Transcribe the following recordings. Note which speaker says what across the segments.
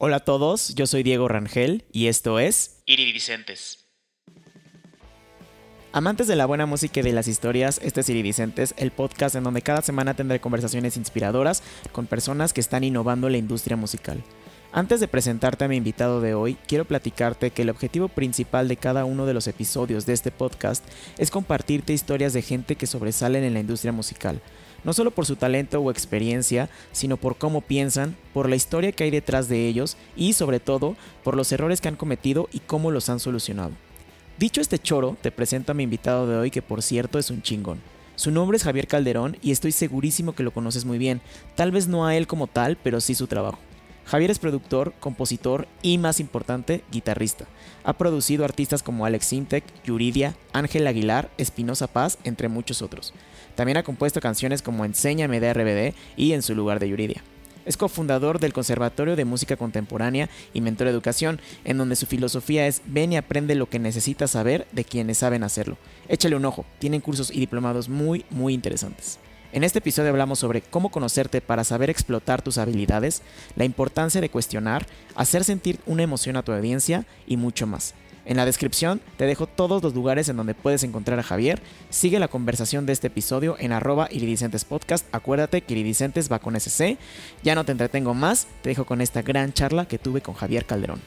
Speaker 1: Hola a todos, yo soy Diego Rangel y esto es
Speaker 2: Iridicentes.
Speaker 1: Amantes de la buena música y de las historias, este es Iridicentes, el podcast en donde cada semana tendré conversaciones inspiradoras con personas que están innovando la industria musical. Antes de presentarte a mi invitado de hoy, quiero platicarte que el objetivo principal de cada uno de los episodios de este podcast es compartirte historias de gente que sobresalen en la industria musical no solo por su talento o experiencia, sino por cómo piensan, por la historia que hay detrás de ellos y sobre todo por los errores que han cometido y cómo los han solucionado. Dicho este choro, te presento a mi invitado de hoy que por cierto es un chingón. Su nombre es Javier Calderón y estoy segurísimo que lo conoces muy bien, tal vez no a él como tal, pero sí su trabajo. Javier es productor, compositor y, más importante, guitarrista. Ha producido artistas como Alex Sintek, Yuridia, Ángel Aguilar, Espinosa Paz, entre muchos otros. También ha compuesto canciones como Enséñame de RBD y En su lugar de Yuridia. Es cofundador del Conservatorio de Música Contemporánea y Mentor de Educación, en donde su filosofía es ven y aprende lo que necesitas saber de quienes saben hacerlo. Échale un ojo, tienen cursos y diplomados muy, muy interesantes. En este episodio hablamos sobre cómo conocerte para saber explotar tus habilidades, la importancia de cuestionar, hacer sentir una emoción a tu audiencia y mucho más. En la descripción te dejo todos los lugares en donde puedes encontrar a Javier. Sigue la conversación de este episodio en arroba iridicentes podcast. Acuérdate que iridicentes va con SC. Ya no te entretengo más, te dejo con esta gran charla que tuve con Javier Calderón.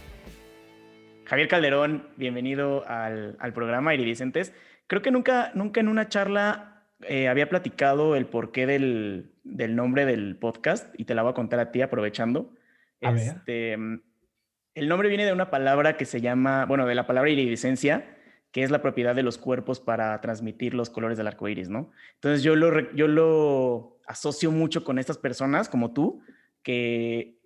Speaker 1: Javier Calderón, bienvenido al, programa Iridicentes. Creo que nunca, nunca en una charla eh, había platicado el porqué del, del, nombre del podcast y te la voy a contar a ti aprovechando.
Speaker 3: A
Speaker 1: este, el nombre viene de una palabra que se llama, bueno, de la palabra iridescencia, que es la propiedad de los cuerpos para transmitir los colores del arco iris, ¿no? Entonces yo lo, yo lo asocio mucho con estas personas como tú, que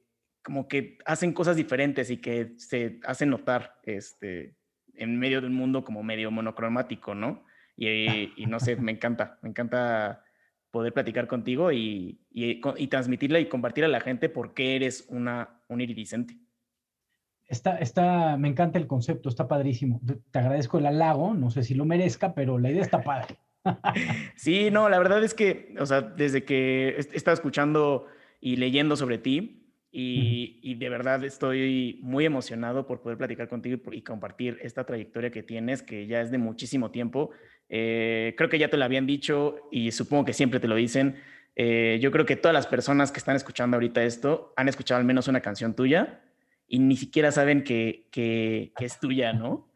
Speaker 1: como que hacen cosas diferentes y que se hacen notar este, en medio de un mundo como medio monocromático, ¿no? Y, no sé, me encanta, me encanta poder platicar contigo y, y, transmitirla y compartir a la gente por qué eres una, un iridiscente.
Speaker 3: Está, está, me encanta el concepto, está padrísimo. Te agradezco el halago, no sé si lo merezca, pero la idea está padre.
Speaker 1: Sí, no, la verdad es que, o sea, desde que he estado escuchando y leyendo sobre ti, y, de verdad estoy muy emocionado por poder platicar contigo y, compartir esta trayectoria que tienes, que ya es de muchísimo tiempo. Eh, creo que ya te lo habían dicho y supongo que siempre te lo dicen. Eh, yo creo que todas las personas que están escuchando ahorita esto han escuchado al menos una canción tuya y ni siquiera saben que, que, es tuya, ¿no?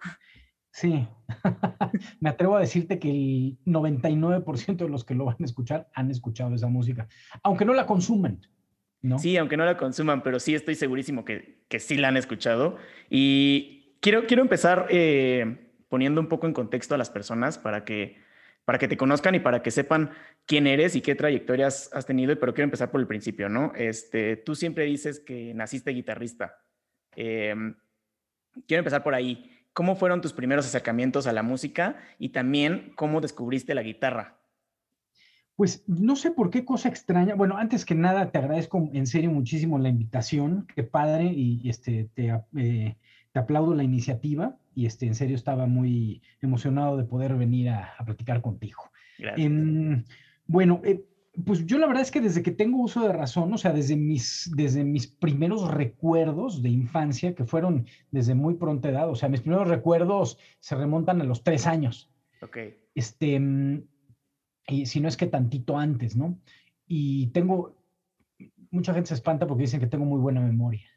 Speaker 3: Sí, me atrevo a decirte que el 99% de los que lo van a escuchar han escuchado esa música, aunque no la consuman. ¿no?
Speaker 1: Sí, aunque no la consuman, pero sí estoy segurísimo que, que sí la han escuchado. Y quiero, quiero empezar eh, poniendo un poco en contexto a las personas para que, para que te conozcan y para que sepan quién eres y qué trayectorias has tenido, pero quiero empezar por el principio, ¿no? Este, tú siempre dices que naciste guitarrista. Em, quiero empezar por ahí. ¿Cómo fueron tus primeros acercamientos a la música y también cómo descubriste la guitarra?
Speaker 3: Pues no sé por qué cosa extraña. Bueno, antes que nada, te agradezco en serio muchísimo la invitación. Qué padre y este, te, eh, te aplaudo la iniciativa y este, en serio estaba muy emocionado de poder venir a, platicar contigo.
Speaker 1: Gracias. Em,
Speaker 3: bueno, eh, pues yo la verdad es que desde que tengo uso de razón, o sea, desde mis, desde mis primeros recuerdos de infancia, que fueron desde muy pronta edad, o sea, mis primeros recuerdos se remontan a los tres años.
Speaker 1: Ok.
Speaker 3: Este, mm, y si no es que tantito antes, ¿no? Y tengo, mucha gente se espanta porque dicen que tengo muy buena memoria.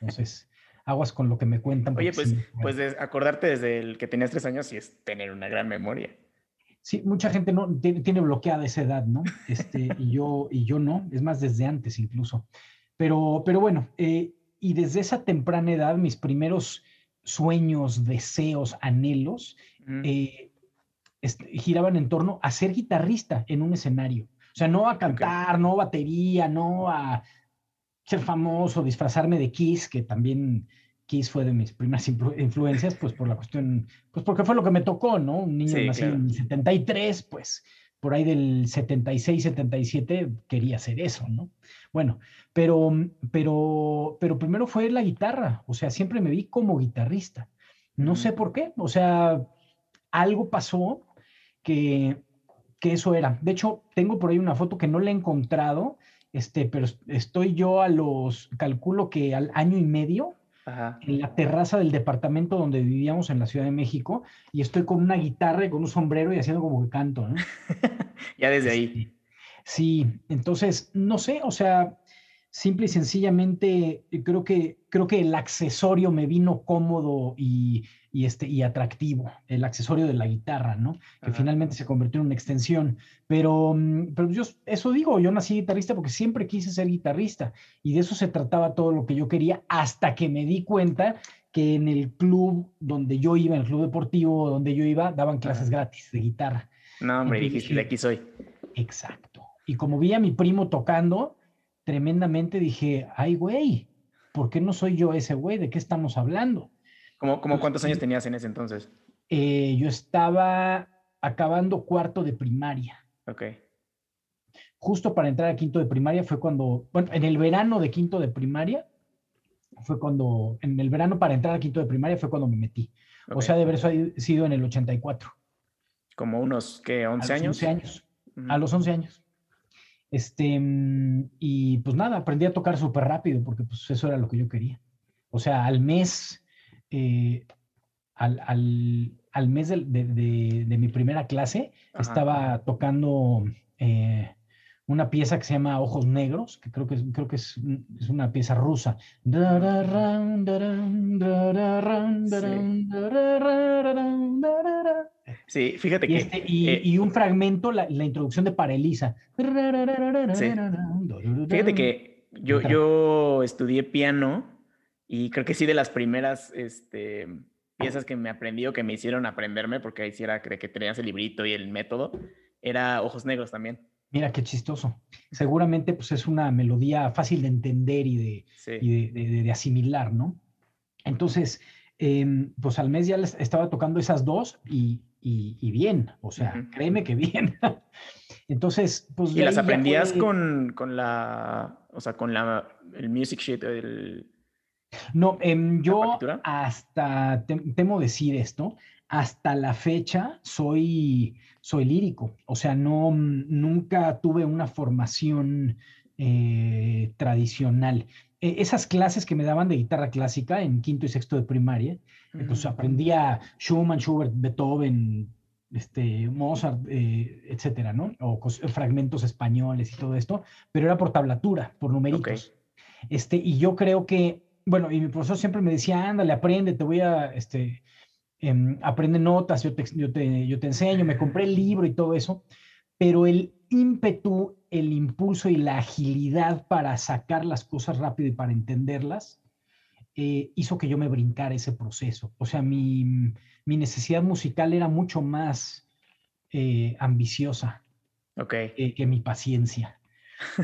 Speaker 3: Entonces, aguas con lo que me cuentan.
Speaker 1: Oye, pues, pues acordarte desde el que tenías tres años y es tener una gran memoria.
Speaker 3: Sí, mucha gente no tiene, bloqueada esa edad, ¿no? Este, y, yo, y yo no, es más desde antes incluso. Pero, pero bueno, eh, y desde esa temprana edad, mis primeros sueños, deseos, anhelos, eh, giraban en torno a ser guitarrista en un escenario. O sea, no a cantar, no batería, no a ser famoso, disfrazarme de Kiss, que también Kiss fue de mis primeras influencias, pues por la cuestión, pues porque fue lo que me tocó, ¿no? Un niño nacido en el 73, pues por ahí del 76, 77 quería hacer eso, ¿no? Bueno, pero, pero, pero primero fue la guitarra, o sea, siempre me vi como guitarrista. No sé por qué, o sea, algo pasó que, que eso era. De hecho, tengo por ahí una foto que no la he encontrado este, pero estoy yo a los, calculo que al año y medio, en la terraza del departamento donde vivíamos en la Ciudad de México, y estoy con una guitarra y con un sombrero y haciendo como que canto, ¿no?
Speaker 1: ya desde ahí.
Speaker 3: Sí, entonces, no sé, o sea, simple y sencillamente creo que, creo que el accesorio me vino cómodo y, este, y atractivo, el accesorio de la guitarra, ¿no? Que finalmente se convirtió en una extensión. Pero, mm, pero yo eso digo, yo nací guitarrista porque siempre quise ser guitarrista y de eso se trataba todo lo que yo quería hasta que me di cuenta que en el club donde yo iba, en el club deportivo donde yo iba, daban clases gratis de guitarra.
Speaker 1: No, hombre, de aquí soy.
Speaker 3: Exacto. Y como vi a mi primo tocando, tremendamente dije, ay, güey, ¿por qué no soy yo ese güey? ¿De qué estamos hablando?
Speaker 1: ¿Cómo, cómo cuántos años tenías en ese entonces?
Speaker 3: Eh, yo estaba acabando cuarto de primaria.
Speaker 1: Ok.
Speaker 3: Justo para entrar a quinto de primaria fue cuando, bueno, en el verano de quinto de primaria, fue cuando, en el verano para entrar a quinto de primaria fue cuando me metí. O sea, de haber sido en el 84.
Speaker 1: ¿Como unos, qué, 11 años?
Speaker 3: 11 años. A los 11 años. Este, mm, y pues nada, aprendí a tocar súper rápido porque pues eso era lo que yo quería. O sea, al mes, eh, al, al, al, mes de, de, de, mi primera clase, estaba tocando eh, una pieza que se llama Ojos Negros, que creo que es, creo que es, es una pieza rusa.
Speaker 1: Sí, fíjate
Speaker 3: y
Speaker 1: que...
Speaker 3: Este, y, eh, y, un fragmento, la, la, introducción de Parelisa.
Speaker 1: Sí. Fíjate que yo, yo estudié piano y creo que sí de las primeras este, piezas que me aprendí o que me hicieron aprenderme, porque ahí sí era que tenías el librito y el método, era Ojos Negros también.
Speaker 3: Mira qué chistoso. Seguramente pues es una melodía fácil de entender y de, sí. y de, de, de asimilar, ¿no? Entonces, eh, pues al mes ya les estaba tocando esas dos y, y, y bien, o sea, uh -huh. créeme que bien. Entonces, pues...
Speaker 1: ¿Y las aprendías fue... con, con, la, o sea, con la, el music sheet, el...
Speaker 3: No, eh, yo hasta, te, temo decir esto, hasta la fecha soy, soy lírico, o sea, no, nunca tuve una formación eh, tradicional. E, esas clases que me daban de guitarra clásica en quinto y sexto de primaria, uh -huh. pues aprendía Schumann, Schubert, Beethoven, este, Mozart, eh, etcétera, ¿no? O fragmentos españoles y todo esto, pero era por tablatura, por numeritos. Okay. Este, y yo creo que, bueno, y mi profesor siempre me decía, ándale, aprende, te voy a, este, eh, aprende notas, yo te, yo, te, yo te enseño, me compré el libro y todo eso, pero el ímpetu, el impulso y la agilidad para sacar las cosas rápido y para entenderlas, eh, hizo que yo me brincara ese proceso. O sea, mi, mi necesidad musical era mucho más eh, ambiciosa
Speaker 1: okay.
Speaker 3: eh, que mi paciencia.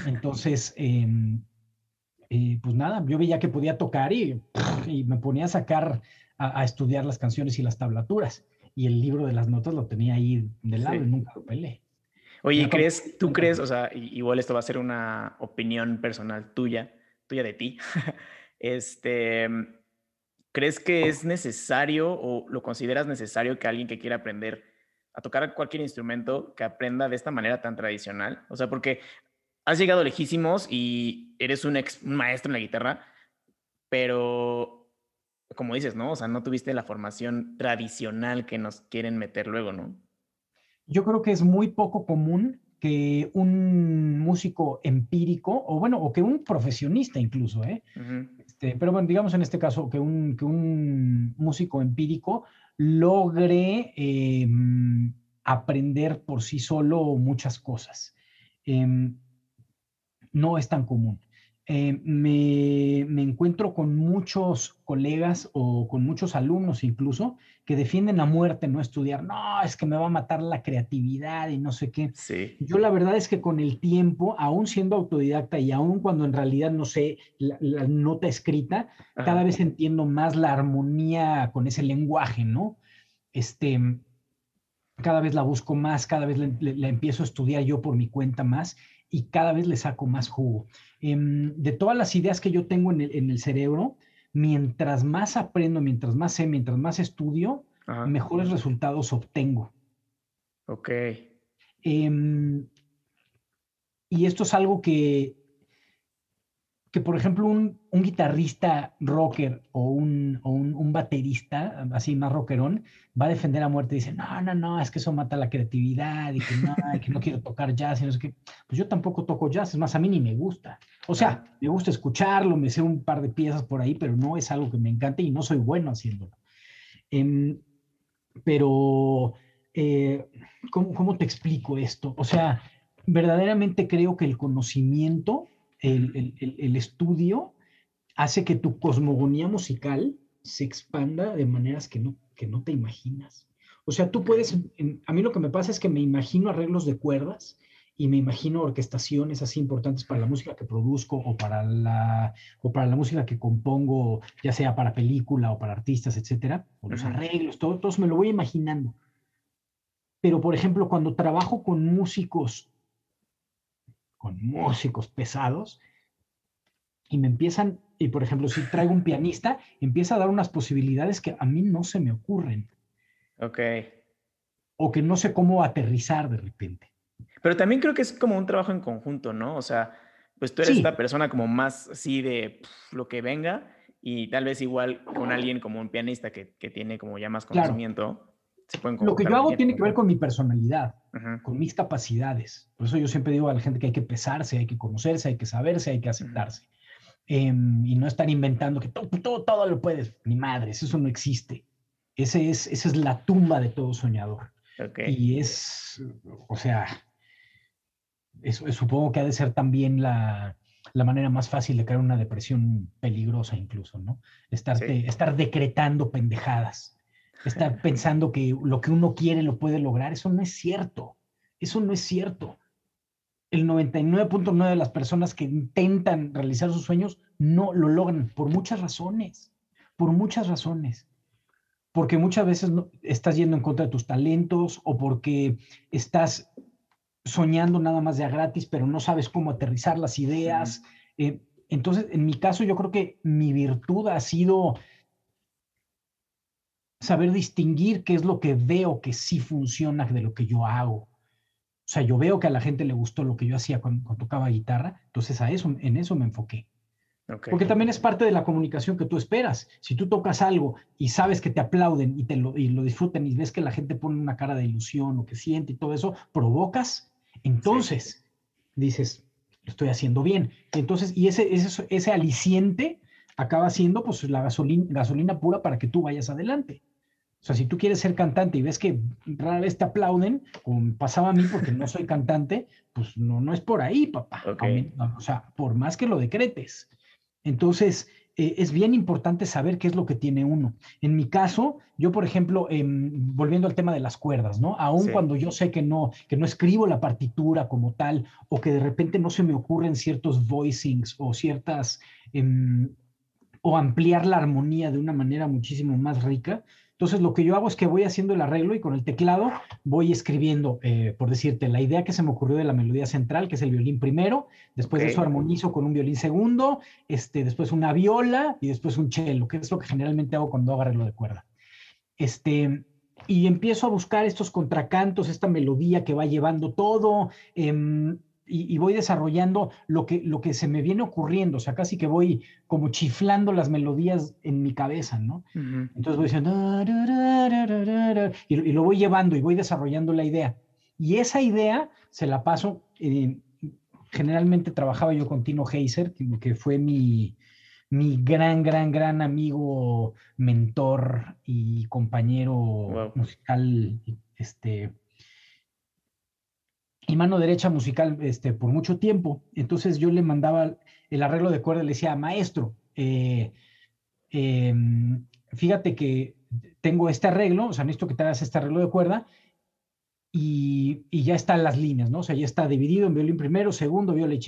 Speaker 3: Entonces, em, eh, pues nada, yo veía que podía tocar y, y me ponía a sacar, a, a, estudiar las canciones y las tablaturas. Y el libro de las notas lo tenía ahí de lado sí. y nunca lo pelé.
Speaker 1: Oye, ¿y crees, tú crees, o sea, igual esto va a ser una opinión personal tuya, tuya de ti, este, ¿crees que es necesario o lo consideras necesario que alguien que quiera aprender a tocar cualquier instrumento, que aprenda de esta manera tan tradicional? O sea, porque has llegado lejísimos y eres un, ex, un maestro en la guitarra, pero como dices, ¿no? O sea, no tuviste la formación tradicional que nos quieren meter luego, ¿no?
Speaker 3: yo creo que es muy poco común que un músico empírico, o bueno, o que un profesionista incluso, ¿eh? Uh -huh. este, pero bueno, digamos en este caso que un, que un músico empírico logre eh, aprender por sí solo muchas cosas. Eh, no es tan común. Eh, me, me, encuentro con muchos colegas o con muchos alumnos incluso que defienden a muerte no estudiar. No, es que me va a matar la creatividad y no sé qué.
Speaker 1: Sí.
Speaker 3: Yo la verdad es que con el tiempo, aún siendo autodidacta y aún cuando en realidad no sé la, la nota escrita, Ajá. cada vez entiendo más la armonía con ese lenguaje, ¿no? Este, cada vez la busco más, cada vez la, la empiezo a estudiar yo por mi cuenta más y cada vez le saco más jugo. Eh, de todas las ideas que yo tengo en el, en el, cerebro, mientras más aprendo, mientras más sé, mientras más estudio, Ajá. mejores resultados obtengo.
Speaker 1: Ok.
Speaker 3: Eh, y esto es algo que, que, por ejemplo, un, guitarrista rocker o, un, un, baterista, así más rockerón, va a defender a muerte y dice, no, no, no, es que eso mata la creatividad y que no, que no quiero tocar jazz y no sé qué. Pues yo tampoco toco jazz, es más, a mí ni me gusta. O sea, me gusta escucharlo, me sé un par de piezas por ahí, pero no es algo que me encante y no soy bueno haciéndolo. Em, pero, eh, ¿cómo, ¿cómo te explico esto? O sea, verdaderamente creo que el conocimiento el, estudio hace que tu cosmogonía musical se expanda de maneras que no, que no te imaginas. O sea, tú puedes, a mí lo que me pasa es que me imagino arreglos de cuerdas y me imagino orquestaciones así importantes para la música que produzco o para la, o para la música que compongo, ya sea para película o para artistas, etcétera, o los arreglos, todo, todo eso me lo voy imaginando. Pero, por ejemplo, cuando trabajo con músicos con músicos pesados y me empiezan, y por ejemplo, si traigo un pianista, empieza a dar unas posibilidades que a mí no se me ocurren.
Speaker 1: Ok.
Speaker 3: O que no sé cómo aterrizar de repente.
Speaker 1: Pero también creo que es como un trabajo en conjunto, ¿no? O sea, pues tú eres esta persona como más así de lo que venga y tal vez igual con alguien como un pianista que, que tiene como ya más conocimiento.
Speaker 3: Lo que yo hago tiene que ver con mi personalidad, con mis capacidades. Por eso yo siempre digo a la gente que hay que pesarse, hay que conocerse, hay que saberse, hay que aceptarse. Em, y no estar inventando que todo, todo, todo, lo puedes. Ni madres, eso no existe. Ese es, esa es la tumba de todo soñador. Y es, o sea, eso, supongo que ha de ser también la, la manera más fácil de crear una depresión peligrosa incluso, ¿no? Estar, estar decretando pendejadas estar pensando que lo que uno quiere lo puede lograr, eso no es cierto. Eso no es cierto. El 99.9 de las personas que intentan realizar sus sueños no lo logran por muchas razones, por muchas razones. Porque muchas veces estás yendo en contra de tus talentos o porque estás soñando nada más de a gratis, pero no sabes cómo aterrizar las ideas. Eh, entonces, en mi caso, yo creo que mi virtud ha sido saber distinguir qué es lo que veo que sí funciona de lo que yo hago. O sea, yo veo que a la gente le gustó lo que yo hacía cuando, tocaba guitarra, entonces a eso, en eso me enfoqué. Porque también es parte de la comunicación que tú esperas. Si tú tocas algo y sabes que te aplauden y, te lo, y lo disfruten y ves que la gente pone una cara de ilusión o que siente y todo eso, provocas, entonces dices, lo estoy haciendo bien. Entonces, y ese, ese, ese aliciente acaba siendo pues la gasolina, gasolina pura para que tú vayas adelante. O sea, si tú quieres ser cantante y ves que rara vez te aplauden, como pasaba a mí porque no soy cantante, pues no, no es por ahí, papá. O sea, por más que lo decretes. Entonces, eh, es bien importante saber qué es lo que tiene uno. En mi caso, yo, por ejemplo, em, volviendo al tema de las cuerdas, ¿no? Aún cuando yo sé que no, que no escribo la partitura como tal, o que de repente no se me ocurren ciertos voicings o ciertas, em, o ampliar la armonía de una manera muchísimo más rica, entonces, lo que yo hago es que voy haciendo el arreglo y con el teclado voy escribiendo, eh, por decirte, la idea que se me ocurrió de la melodía central, que es el violín primero, después de eso armonizo con un violín segundo, este, después una viola y después un cello, que es lo que generalmente hago cuando hago arreglo de cuerda. Este, y empiezo a buscar estos contracantos, esta melodía que va llevando todo. Em, y, voy desarrollando lo que, lo que se me viene ocurriendo, o sea, casi que voy como chiflando las melodías en mi cabeza, ¿no? Entonces voy diciendo, y, y, lo voy llevando y voy desarrollando la idea. Y esa idea se la paso, eh, generalmente trabajaba yo con Tino Heiser, que, fue mi, mi gran, gran, gran amigo, mentor y compañero musical, este, y mano derecha musical este, por mucho tiempo. Entonces yo le mandaba el arreglo de cuerda le decía, maestro, eh, em, fíjate que tengo este arreglo, o sea, necesito que te hagas este arreglo de cuerda y, y, ya están las líneas, ¿no? O sea, ya está dividido en violín primero, segundo, viola y.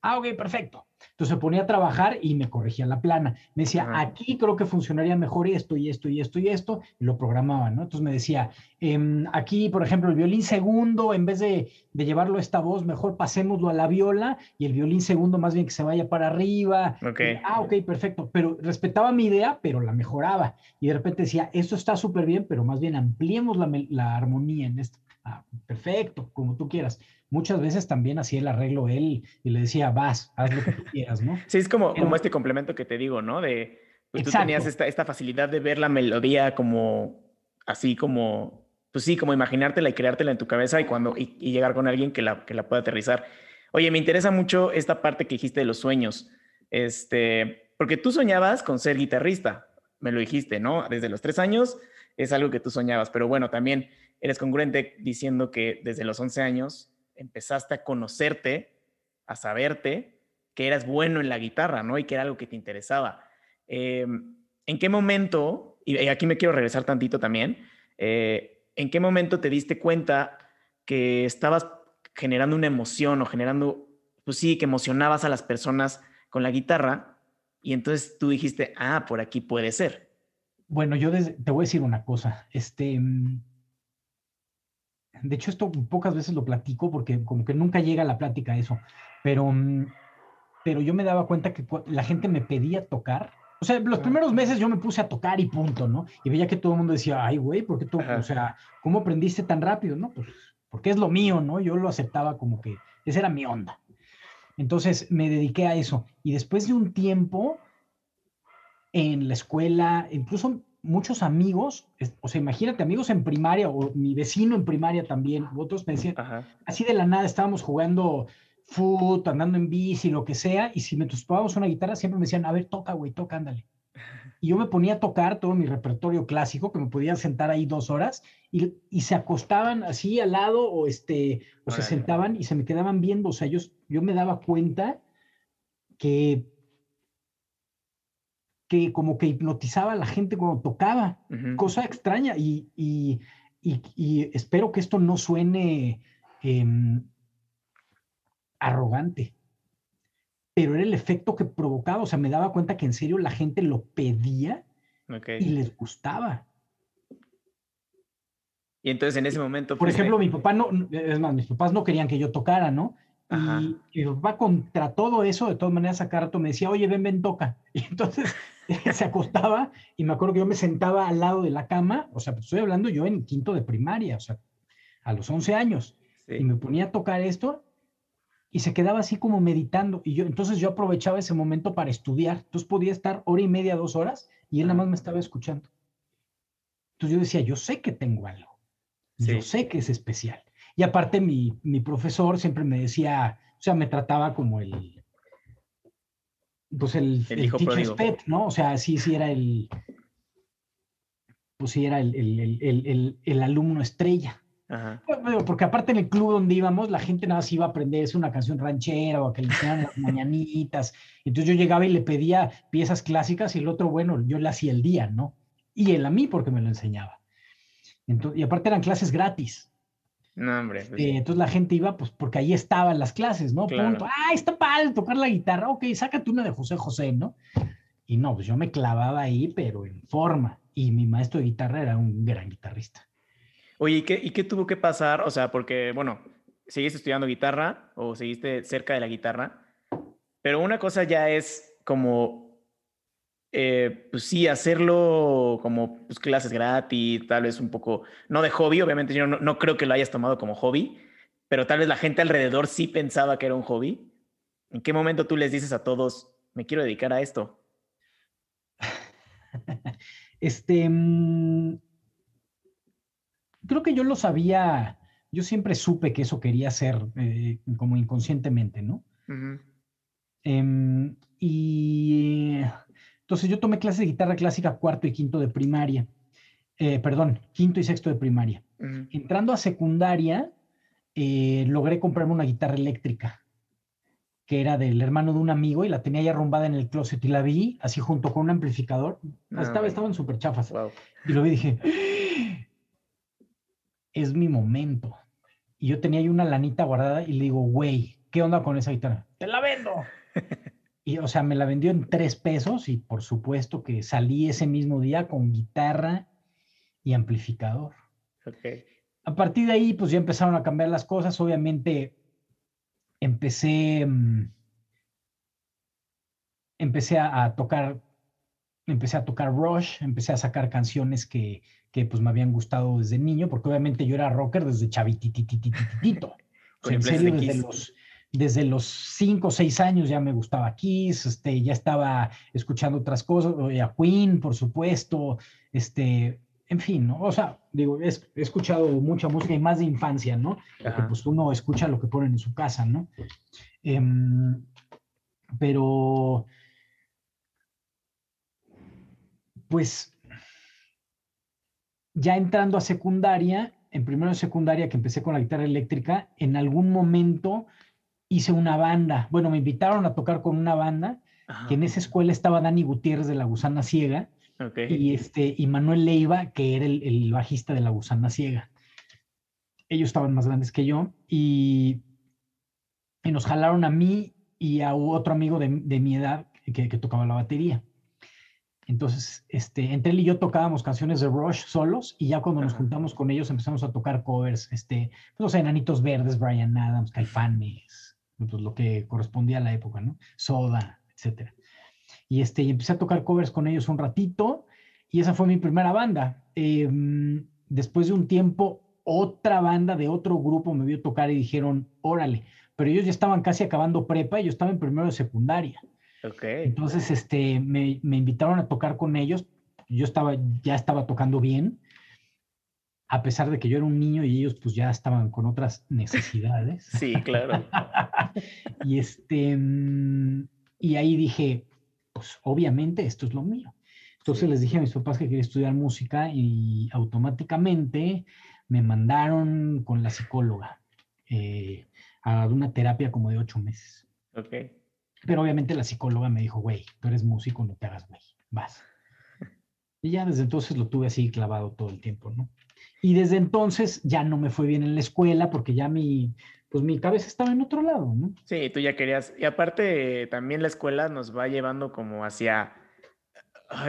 Speaker 3: Ah, ok, perfecto. Entonces se ponía a trabajar y me corregía la plana. Me decía, aquí creo que funcionaría mejor esto y esto y esto y esto, y lo programaba, ¿no? Entonces me decía, em, aquí, por ejemplo, el violín segundo, en vez de, llevarlo a esta voz, mejor pasémoslo a la viola y el violín segundo más bien que se vaya para arriba. ah, ok, perfecto. Pero respetaba mi idea, pero la mejoraba. Y de repente decía, esto está súper bien, pero más bien ampliemos la, la armonía en esto Ah, perfecto, como tú quieras. Muchas veces también hacía el arreglo él y le decía, vas, haz lo que tú quieras, ¿no?
Speaker 1: Sí, es como, como este complemento que te digo, ¿no? De, pues tú tenías esta, esta facilidad de ver la melodía como, así como, pues sí, como imaginártela y creártela en tu cabeza y, cuando, y, llegar con alguien que la, que la pueda aterrizar. Oye, me interesa mucho esta parte que dijiste de los sueños, este, porque tú soñabas con ser guitarrista, me lo dijiste, ¿no? Desde los tres años es algo que tú soñabas, pero bueno, también eres congruente diciendo que desde los 11 años empezaste a conocerte, a saberte que eras bueno en la guitarra, ¿no? Y que era algo que te interesaba. Em, ¿En qué momento, y aquí me quiero regresar tantito también, eh, ¿en qué momento te diste cuenta que estabas generando una emoción o generando, pues sí, que emocionabas a las personas con la guitarra y entonces tú dijiste, ah, por aquí puede ser?
Speaker 3: Bueno, yo te voy a decir una cosa, este, mm, de hecho esto pocas veces lo platico porque como que nunca llega a la plática eso, pero, mm, pero yo me daba cuenta que la gente me pedía tocar o sea, los primeros meses yo me puse a tocar y punto, ¿no? Y veía que todo el mundo decía, ay, güey, ¿por qué tú, o sea, cómo aprendiste tan rápido? No, pues porque es lo mío, ¿no? Yo lo aceptaba como que esa era mi onda. Entonces me dediqué a eso. Y después de un tiempo en la escuela, incluso muchos amigos, o sea, imagínate, amigos en primaria o mi vecino en primaria también, otros me decían, así de la nada estábamos jugando foot, andando en bici, lo que sea, y si me tocábamos una guitarra, siempre me decían, a ver, toca, güey, toca, ándale. Y yo me ponía a tocar todo mi repertorio clásico, que me podía sentar ahí dos horas, y, y se acostaban así al lado, o, este, o se sentaban y se me quedaban viendo. O sea, yo, yo me daba cuenta que, que como que hipnotizaba a la gente cuando tocaba, cosa extraña, y, y, y, espero que esto no suene... Em, arrogante. Pero era el efecto que provocaba, o sea, me daba cuenta que en serio la gente lo pedía y les gustaba.
Speaker 1: Y entonces en ese momento...
Speaker 3: Por ejemplo, mi papá no, es más, mis papás no querían que yo tocara, ¿no? Y, mi papá contra todo eso, de todas maneras, a rato me decía, oye, ven, ven, toca. Y entonces se acostaba y me acuerdo que yo me sentaba al lado de la cama, o sea, estoy hablando yo en quinto de primaria, o sea, a los 11 años. Y me ponía a tocar esto y se quedaba así como meditando. Y yo, entonces yo aprovechaba ese momento para estudiar. Entonces podía estar hora y media, dos horas, y él nada más me estaba escuchando. Entonces yo decía, yo sé que tengo algo. Yo sé que es especial. Y aparte mi, mi, profesor siempre me decía, o sea, me trataba como el, pues el, el, teacher's pet, ¿no? O sea, sí, sí era el, pues sí era el, el, el alumno estrella. Porque aparte en el club donde íbamos, la gente nada más iba a aprenderse una canción ranchera o a que le hicieran las mañanitas. Entonces yo llegaba y le pedía piezas clásicas y el otro, bueno, yo le hacía el día, ¿no? Y él a mí porque me lo enseñaba. Entonces, y aparte eran clases gratis.
Speaker 1: No, hombre.
Speaker 3: Pues eh, entonces la gente iba, pues, porque ahí estaban las clases, ¿no? Punto. Ah, está padre tocar la guitarra. Ok, sácate una de José José, ¿no? Y no, pues yo me clavaba ahí, pero en forma. Y mi maestro de guitarra era un gran guitarrista.
Speaker 1: Oye, ¿y qué, ¿y qué tuvo que pasar? O sea, porque, bueno, seguiste estudiando guitarra o seguiste cerca de la guitarra, pero una cosa ya es como, eh, pues sí, hacerlo como pues, clases gratis, tal vez un poco, no de hobby, obviamente yo no, no creo que lo hayas tomado como hobby, pero tal vez la gente alrededor sí pensaba que era un hobby. ¿En qué momento tú les dices a todos, me quiero dedicar a esto?
Speaker 3: Este, mm, creo que yo lo sabía, yo siempre supe que eso quería ser eh, como inconscientemente, ¿no? Em, y entonces yo tomé clases de guitarra clásica cuarto y quinto de primaria, eh, perdón, quinto y sexto de primaria. Entrando a secundaria, eh, logré comprarme una guitarra eléctrica que era del hermano de un amigo y la tenía ya arrumbada en el closet y la vi así junto con un amplificador. Ah, estaba, estaban súper chafas. Y lo vi y dije, es mi momento. Y yo tenía ahí una lanita guardada y le digo, güey, ¿qué onda con esa guitarra? Te la vendo. y, o sea, me la vendió en tres pesos y por supuesto que salí ese mismo día con guitarra y amplificador. A partir de ahí, pues ya empezaron a cambiar las cosas. Obviamente, empecé, mm, empecé a, tocar empecé a tocar Rush, empecé a sacar canciones que, que pues me habían gustado desde niño, porque obviamente yo era rocker desde chavitititititito. O sea, en serio, desde los, desde los cinco o seis años ya me gustaba Kiss, este, ya estaba escuchando otras cosas, a Queen, por supuesto, este, en fin, ¿no? O sea, digo, he, escuchado mucha música y más de infancia, ¿no? Porque pues uno escucha lo que ponen en su casa, ¿no? Em, pero, pues, ya entrando a secundaria, en primero de secundaria que empecé con la guitarra eléctrica, en algún momento hice una banda. Bueno, me invitaron a tocar con una banda, que en esa escuela estaba Dani Gutiérrez de La Gusana Ciega y, este, y Manuel Leiva, que era el, bajista de La Gusana Ciega. Ellos estaban más grandes que yo y, y nos jalaron a mí y a otro amigo de, de mi edad que, que, tocaba la batería. Entonces, este, entre él y yo tocábamos canciones de Rush solos y ya cuando nos juntamos con ellos empezamos a tocar covers, este, pues, o Enanitos Verdes, Brian Adams, Caifanes, pues, lo que correspondía a la época, ¿no? Soda, etcétera. Y, este, y empecé a tocar covers con ellos un ratito y esa fue mi primera banda. Em, después de un tiempo, otra banda de otro grupo me vio tocar y dijeron, órale, pero ellos ya estaban casi acabando prepa y yo estaba en primero de secundaria.
Speaker 1: Okay.
Speaker 3: Entonces, este, me, me, invitaron a tocar con ellos. Yo estaba, ya estaba tocando bien, a pesar de que yo era un niño y ellos pues ya estaban con otras necesidades.
Speaker 1: sí, claro.
Speaker 3: y este, mm, y ahí dije, pues obviamente esto es lo mío. Entonces les dije a mis papás que quería estudiar música y automáticamente me mandaron con la psicóloga eh, a una terapia como de ocho meses.
Speaker 1: Ok.
Speaker 3: Pero obviamente la psicóloga me dijo, güey, tú eres músico, no te hagas güey, vas. Y ya desde entonces lo tuve así clavado todo el tiempo, ¿no? Y desde entonces ya no me fue bien en la escuela porque ya mi, pues mi cabeza estaba en otro lado, ¿no?
Speaker 1: Sí, tú ya querías, y aparte también la escuela nos va llevando como hacia,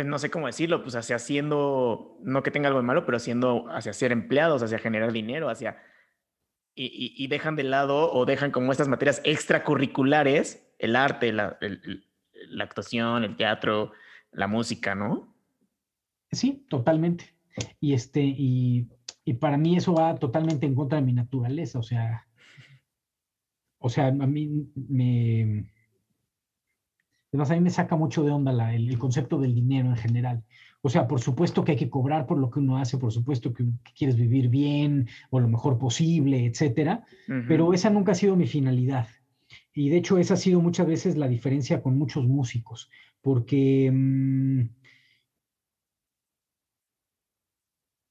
Speaker 1: no sé cómo decirlo, pues hacia haciendo, no que tenga algo de malo, pero haciendo, hacia ser empleados, hacia generar dinero, hacia, y, y, dejan de lado o dejan como estas materias extracurriculares, el arte, la, la actuación, el teatro, la música, ¿no?
Speaker 3: Sí, totalmente. Y este, y, y para mí eso va totalmente en contra de mi naturaleza, o sea, o sea, a mí me... Además, a mí me saca mucho de onda el, concepto del dinero en general. O sea, por supuesto que hay que cobrar por lo que uno hace, por supuesto que, quieres vivir bien o lo mejor posible, etcétera, pero esa nunca ha sido mi finalidad. Y de hecho, esa ha sido muchas veces la diferencia con muchos músicos, porque mm,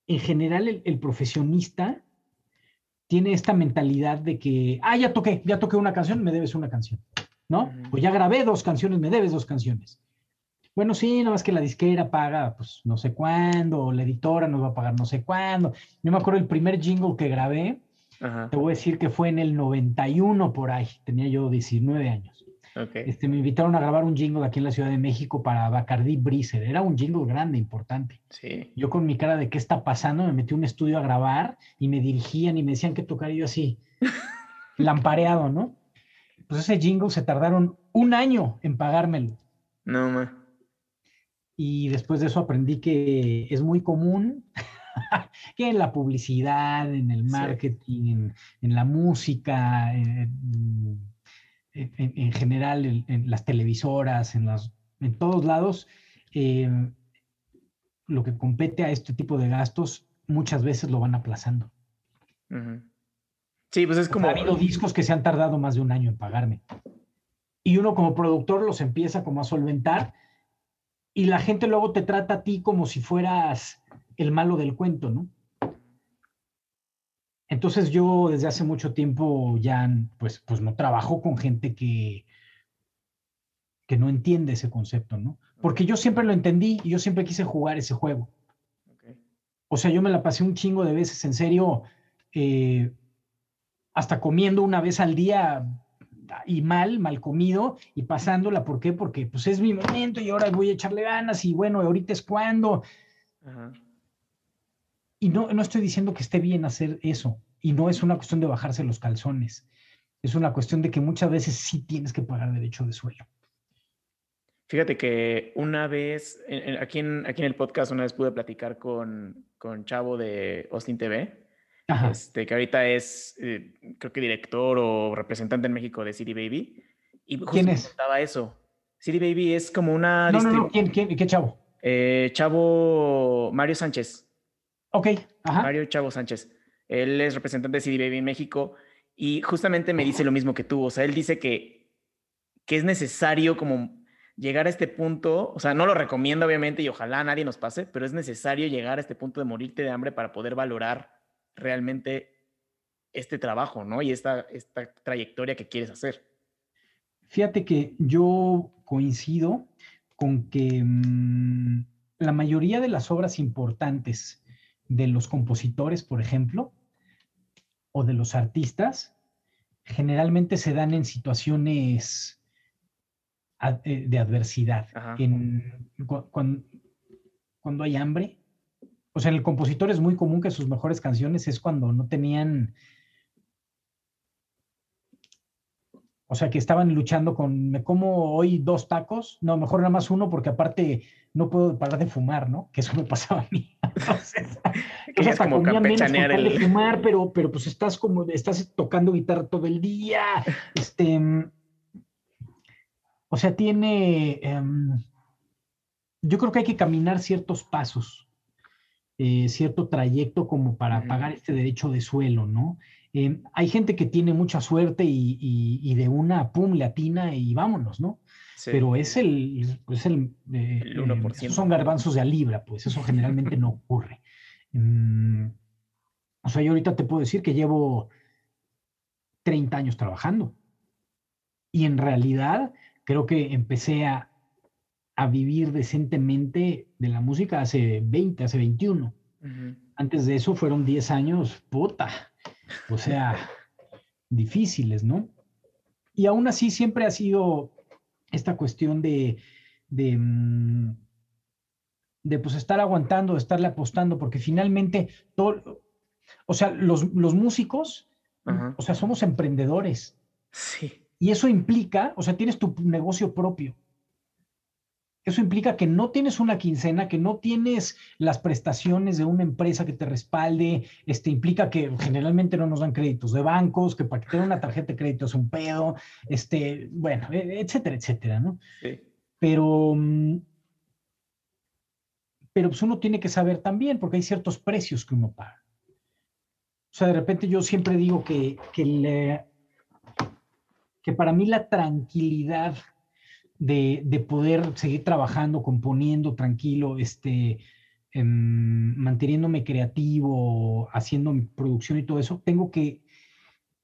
Speaker 3: en general el profesionista tiene esta mentalidad de que, ah, ya toqué, ya toqué una canción, me debes una canción, ¿no? O ya grabé dos canciones, me debes dos canciones. Bueno, sí, nada más que la disquera paga, pues no sé cuándo, o la editora nos va a pagar no sé cuándo. Yo me acuerdo el primer jingle que grabé, te voy a decir que fue en el 91 por ahí, tenía yo 19 años. Este, me invitaron a grabar un jingle aquí en la Ciudad de México para Bacardi Breezer. Era un jingle grande, importante.
Speaker 1: Sí.
Speaker 3: Yo con mi cara de qué está pasando, me metí a un estudio a grabar y me dirigían y me decían que tocar yo así, lampareado, ¿no? Pues ese jingle se tardaron un año en pagármelo.
Speaker 1: No, ma.
Speaker 3: Y después de eso aprendí que es muy común que en la publicidad, en el marketing, en, la música, en, en, general en, las televisoras, en, las, en todos lados, eh, lo que compete a este tipo de gastos muchas veces lo van aplazando.
Speaker 1: Sí, pues es como...
Speaker 3: ha habido discos que se han tardado más de un año en pagarme. Y uno como productor los empieza como a solventar y la gente luego te trata a ti como si fueras el malo del cuento, ¿no? Entonces yo desde hace mucho tiempo ya pues, pues no trabajo con gente que, que no entiende ese concepto, ¿no? Porque yo siempre lo entendí y yo siempre quise jugar ese juego. O sea, yo me la pasé un chingo de veces, en serio, eh, hasta comiendo una vez al día y mal, mal comido y pasándola. ¿Por qué? Porque pues es mi momento y ahora voy a echarle ganas y bueno, ahorita es cuando. Y no, no estoy diciendo que esté bien hacer eso. Y no es una cuestión de bajarse los calzones. Es una cuestión de que muchas veces sí tienes que pagar derecho de suelo.
Speaker 1: Fíjate que una vez, aquí, en, aquí en el podcast, una vez pude platicar con, con Chavo de Austin TV, Este, que ahorita es, eh, creo que director o representante en México de City Baby. Y justo ¿Quién es? eso. City Baby es como una...
Speaker 3: No, no, no, ¿quién, quién, qué chavo?
Speaker 1: Eh, chavo Mario Sánchez.
Speaker 3: Ok,
Speaker 1: Ajá. Mario Chavo Sánchez. Él es representante de City Baby en México y justamente me dice lo mismo que tú. O sea, él dice que, que es necesario como llegar a este punto, o sea, no lo recomiendo obviamente y ojalá nadie nos pase, pero es necesario llegar a este punto de morirte de hambre para poder valorar realmente este trabajo, ¿no? Y esta, esta trayectoria que quieres hacer.
Speaker 3: Fíjate que yo coincido con que mm, la mayoría de las obras importantes de los compositores, por ejemplo, o de los artistas, generalmente se dan en situaciones eh, de adversidad. En, cuando, hay hambre. O sea, en el compositor es muy común que sus mejores canciones es cuando no tenían... O sea, que estaban luchando con, me como hoy dos tacos, no, mejor nada más uno porque aparte no puedo parar de fumar, ¿no? Que eso me pasaba a mí. Entonces,
Speaker 1: es como campechanear
Speaker 3: el... de fumar, pero, pero pues estás como, estás tocando guitarra todo el día, este, o sea, tiene, em, yo creo que hay que caminar ciertos pasos, eh, cierto trayecto como para pagar este derecho de suelo, ¿no? Em, hay gente que tiene mucha suerte y, de una, pum, latina y vámonos, ¿no? Pero es el, es el,
Speaker 1: eh, el 1%.
Speaker 3: Em, son garbanzos de a libra, pues eso generalmente no ocurre. o sea, yo ahorita te puedo decir que llevo 30 años trabajando. Y en realidad creo que empecé a, vivir decentemente de la música hace 20, hace 21. Antes de eso fueron 10 años, puta, o sea, difíciles, ¿no? Y aún así siempre ha sido esta cuestión de, de, mm, pues estar aguantando, de estarle apostando, porque finalmente todo, o sea, los, músicos, o sea, somos emprendedores.
Speaker 1: Sí.
Speaker 3: Y eso implica, o sea, tienes tu negocio propio. Eso implica que no tienes una quincena, que no tienes las prestaciones de una empresa que te respalde. Este implica que generalmente no nos dan créditos de bancos, que para que tenga una tarjeta de crédito es un pedo, este, bueno, e, etcétera, etcétera, ¿no? Sí. Pero, mm, pero pues uno tiene que saber también, porque hay ciertos precios que uno paga. O sea, de repente yo siempre digo que, que le, que para mí la tranquilidad de, poder seguir trabajando, componiendo tranquilo, este, em, manteniéndome creativo, haciendo mi producción y todo eso, tengo que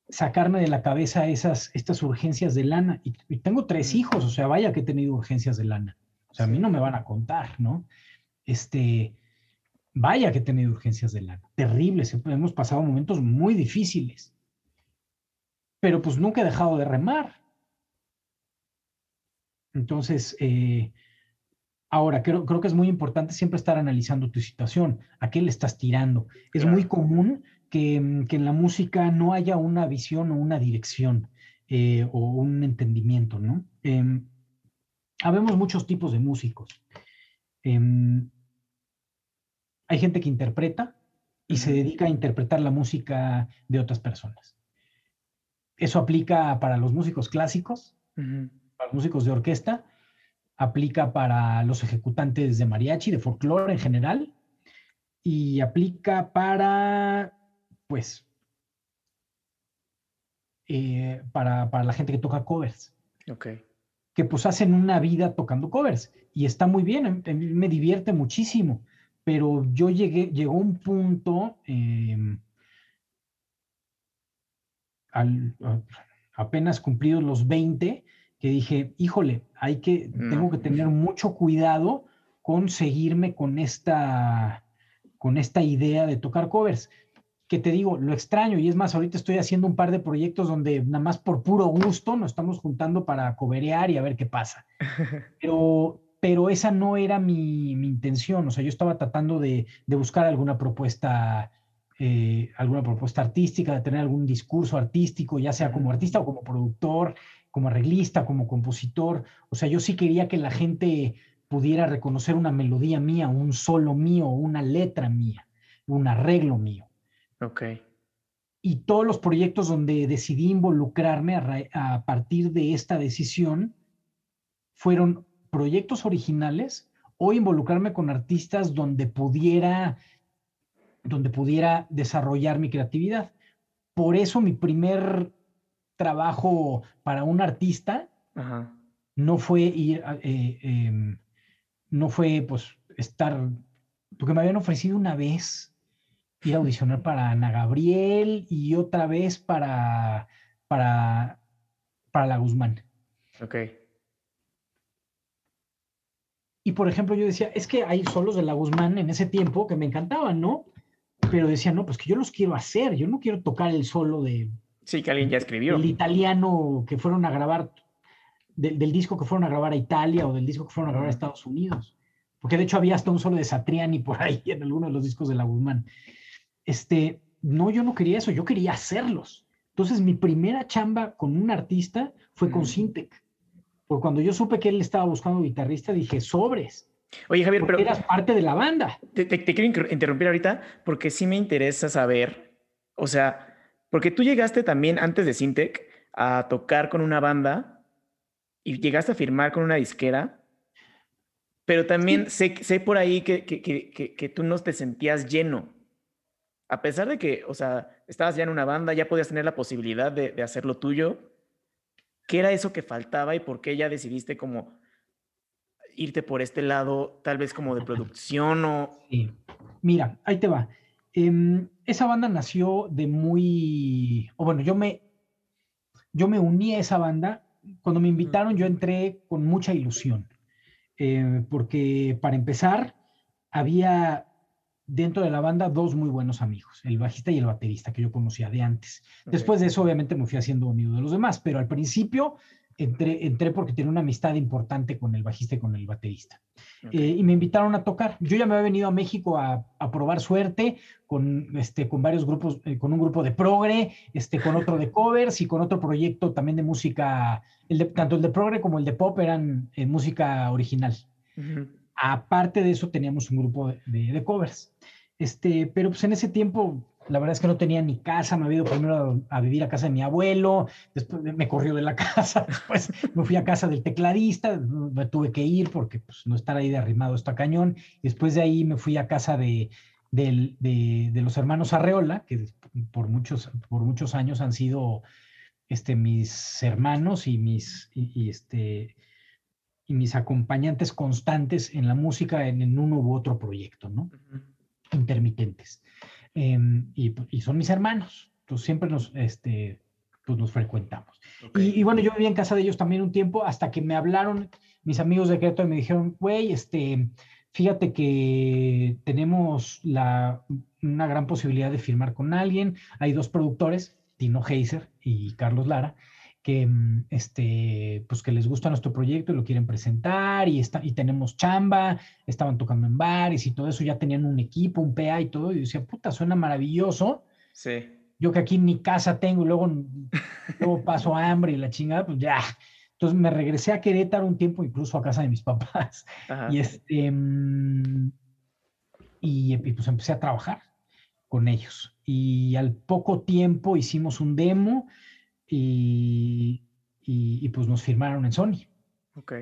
Speaker 3: sacarme de la cabeza esas, estas urgencias de lana. Y, tengo tres hijos, o sea, vaya que he tenido urgencias de lana. O sea, a mí no me van a contar, ¿no? Este, vaya que he tenido urgencias de lana. Terribles, hemos pasado momentos muy difíciles pero pues nunca he dejado de remar. Entonces, eh, ahora creo, creo, que es muy importante siempre estar analizando tu situación, a qué le estás tirando. Es muy común que, mm, que, en la música no haya una visión o una dirección eh, o un entendimiento, ¿no? Eh, habemos muchos tipos de músicos. Em, hay gente que interpreta y se dedica a interpretar la música de otras personas. Eso aplica para los músicos clásicos, músicos de orquesta, aplica para los ejecutantes de mariachi, de folclore en general, y aplica para, pues, eh, para, la gente que toca covers.
Speaker 1: Ok.
Speaker 3: Que pues hacen una vida tocando covers. Y está muy bien, me divierte muchísimo. Pero yo llegué, llegó un punto em, al, apenas cumplidos los 20, que dije, híjole, hay que, tengo que tener mucho cuidado con seguirme con esta, con esta idea de tocar covers. Que te digo, lo extraño, y es más, ahorita estoy haciendo un par de proyectos donde nada más por puro gusto nos estamos juntando para coverear y a ver qué pasa. Pero, pero esa no era mi, mi intención, o sea, yo estaba tratando de, de buscar alguna propuesta eh, alguna propuesta artística, de tener algún discurso artístico, ya sea como artista o como productor, como arreglista, como compositor. O sea, yo sí quería que la gente pudiera reconocer una melodía mía, un solo mío, una letra mía, un arreglo mío.
Speaker 1: Ok.
Speaker 3: Y todos los proyectos donde decidí involucrarme a, partir de esta decisión fueron proyectos originales o involucrarme con artistas donde pudiera, donde pudiera desarrollar mi creatividad. Por eso mi primer trabajo para un artista no fue ir, eh, em, no fue pues estar, porque me habían ofrecido una vez ir a audicionar para Ana Gabriel y otra vez para, para, para la Guzmán.
Speaker 1: Ok.
Speaker 3: Y por ejemplo, yo decía, es que hay solos de la Guzmán en ese tiempo que me encantaban, ¿no? Pero decía, no, pues que yo los quiero hacer, yo no quiero tocar el solo de...
Speaker 1: Sí, que alguien ya escribió.
Speaker 3: El italiano que fueron a grabar, del disco que fueron a grabar a Italia o del disco que fueron a grabar a Estados Unidos. Porque de hecho había hasta un solo de Satriani por ahí en alguno de los discos de la Guzmán. Este, no, yo no quería eso, yo quería hacerlos. Entonces mi primera chamba con un artista fue con Sintec. Porque cuando yo supe que él estaba buscando guitarrista, dije, sobres.
Speaker 1: Oye, Javier, pero.
Speaker 3: Eras parte de la banda.
Speaker 1: Te, quiero interrumpir ahorita porque sí me interesa saber. O sea, porque tú llegaste también antes de Sintec a tocar con una banda y llegaste a firmar con una disquera. Pero también sé, sé por ahí que, que, que, que, tú no te sentías lleno. A pesar de que, o sea, estabas ya en una banda, ya podías tener la posibilidad de, de hacer lo tuyo ¿Qué era eso que faltaba y por qué ya decidiste como irte por este lado, tal vez como de producción o...
Speaker 3: Sí. Mira, ahí te va. Em, esa banda nació de muy... O bueno, yo me, yo me uní a esa banda. Cuando me invitaron, yo entré con mucha ilusión. Eh, porque para empezar, había dentro de la banda dos muy buenos amigos, el bajista y el baterista que yo conocía de antes. Después de eso, obviamente, me fui haciendo amigo de los demás, pero al principio entré, entré porque tenía una amistad importante con el bajista y con el baterista. Eh, y me invitaron a tocar. Yo ya me había venido a México a, a probar suerte con, este, con varios grupos, eh, con un grupo de progre, este, con otro de covers y con otro proyecto también de música, el de, tanto el de progre como el de pop eran eh, música original. Aparte de eso, teníamos un grupo de, de, covers. Este, pero pues en ese tiempo, la verdad es que no tenía ni casa, me había ido primero a, vivir a casa de mi abuelo, después me corrió de la casa, después me fui a casa del tecladista, me tuve que ir porque pues, no estar ahí de arrimado está cañón, después de ahí me fui a casa de, de, de, los hermanos Arreola, que por muchos, por muchos años han sido este, mis hermanos y mis, y este, y mis acompañantes constantes en la música en, uno u otro proyecto, ¿no? Intermitentes. Em, y, son mis hermanos, entonces siempre nos, este, pues nos frecuentamos. Y, bueno, yo vivía en casa de ellos también un tiempo hasta que me hablaron mis amigos de Querétaro y me dijeron, güey, este, fíjate que tenemos la, una gran posibilidad de firmar con alguien. Hay dos productores, Tino Heiser y Carlos Lara, que, mm, este, pues que les gusta nuestro proyecto y lo quieren presentar y, está, y tenemos chamba, estaban tocando en bares y todo eso, ya tenían un equipo, un PA y todo, y decía, puta, suena maravilloso.
Speaker 1: Sí.
Speaker 3: Yo que aquí en mi casa tengo y luego, luego paso hambre y la chingada, pues ya. Entonces me regresé a Querétaro un tiempo, incluso a casa de mis papás. Y este, mm, y, y pues empecé a trabajar con ellos. Y al poco tiempo hicimos un demo, y, y, pues nos firmaron en Sony.
Speaker 1: Ok.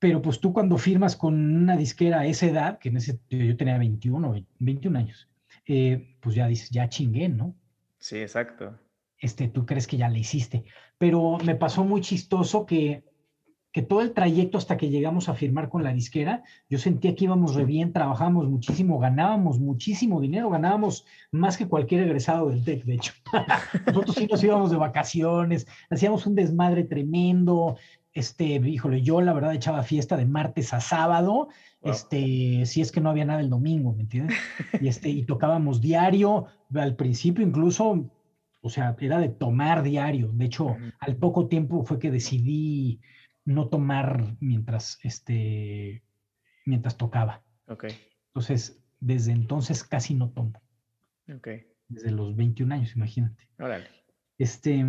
Speaker 3: Pero pues tú cuando firmas con una disquera a esa edad, que en ese yo tenía 21, 21 años, eh, pues ya dices, ya chingué, ¿no?
Speaker 1: Sí, exacto.
Speaker 3: Este, tú crees que ya le hiciste. Pero me pasó muy chistoso que que todo el trayecto hasta que llegamos a firmar con la disquera, yo sentía que íbamos re bien, trabajábamos muchísimo, ganábamos muchísimo dinero, ganábamos más que cualquier egresado del TEC, de hecho. Nosotros sí nos íbamos de vacaciones, hacíamos un desmadre tremendo, este, híjole, yo la verdad echaba fiesta de martes a sábado, este, si es que no había nada el domingo, ¿me entiendes? Y, este, y tocábamos diario, al principio incluso, o sea, era de tomar diario, de hecho, al poco tiempo fue que decidí no tomar mientras, este, mientras tocaba.
Speaker 1: Ok.
Speaker 3: Entonces, desde entonces casi no tomo.
Speaker 1: Ok.
Speaker 3: Desde los 21 años, imagínate.
Speaker 1: Órale.
Speaker 3: Este,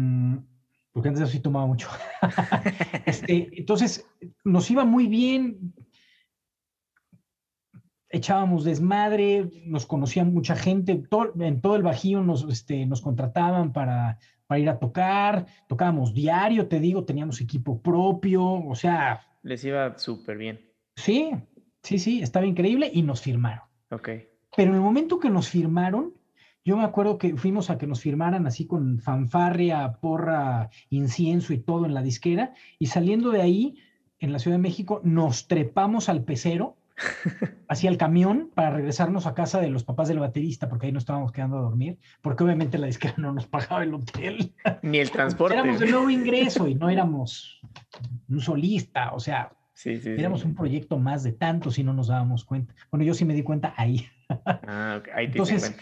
Speaker 3: porque antes sí tomaba mucho. este, entonces, nos iba muy bien, echábamos desmadre, nos conocían mucha gente, en todo el Bajío nos, este, nos contrataban para, para ir a tocar, tocábamos diario, te digo, teníamos equipo propio, o sea...
Speaker 1: Les iba súper bien.
Speaker 3: Sí, sí, sí, estaba increíble y nos firmaron.
Speaker 1: Ok.
Speaker 3: Pero en el momento que nos firmaron, yo me acuerdo que fuimos a que nos firmaran así con fanfarria, porra, incienso y todo en la disquera, y saliendo de ahí, en la Ciudad de México, nos trepamos al pecero, hacia el camión para regresarnos a casa de los papás del baterista, porque ahí no estábamos quedando a dormir, porque obviamente la disquera no nos pagaba el hotel.
Speaker 1: Ni el transporte.
Speaker 3: Éramos de nuevo ingreso y no éramos un solista, o sea, éramos un proyecto más de tantos y no nos dábamos cuenta. Bueno, yo sí me di cuenta ahí.
Speaker 1: Ah, ahí te Entonces,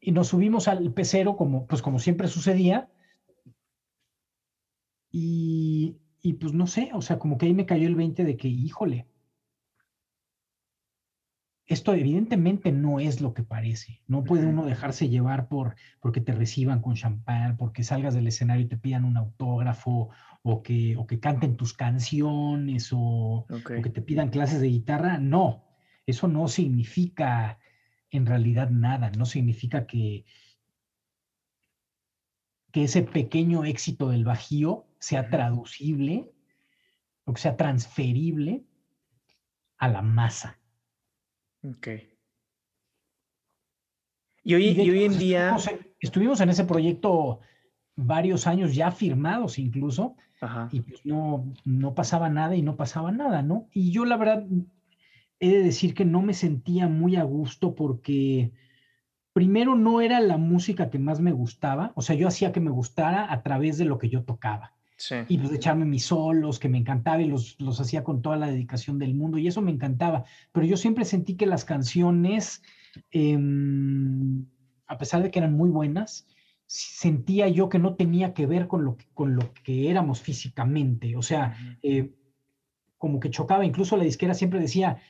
Speaker 3: y nos subimos al pecero como, pues como siempre sucedía. Y, y pues no sé, o sea, como que ahí me cayó el 20 de que, híjole, esto evidentemente no es lo que parece. No puede uno dejarse llevar por porque te reciban con champán, porque salgas del escenario y te pidan un autógrafo, o que, o que canten tus canciones, o, o, que te pidan clases de guitarra. No, eso no significa en realidad nada, no significa que, que ese pequeño éxito del Bajío sea traducible o que sea transferible a la masa.
Speaker 1: Ok. Y hoy, y hoy en día...
Speaker 3: Estuvimos en, ese proyecto varios años ya firmados incluso, y pues no, no pasaba nada y no pasaba nada, ¿no? Y yo la verdad he de decir que no me sentía muy a gusto porque primero no era la música que más me gustaba, o sea, yo hacía que me gustara a través de lo que yo tocaba. Y pues echarme mis solos, que me encantaba y los, los hacía con toda la dedicación del mundo y eso me encantaba. Pero yo siempre sentí que las canciones, em, a pesar de que eran muy buenas, sentía yo que no tenía que ver con lo que, con lo que éramos físicamente. O sea, eh, como que chocaba. Incluso la disquera siempre decía,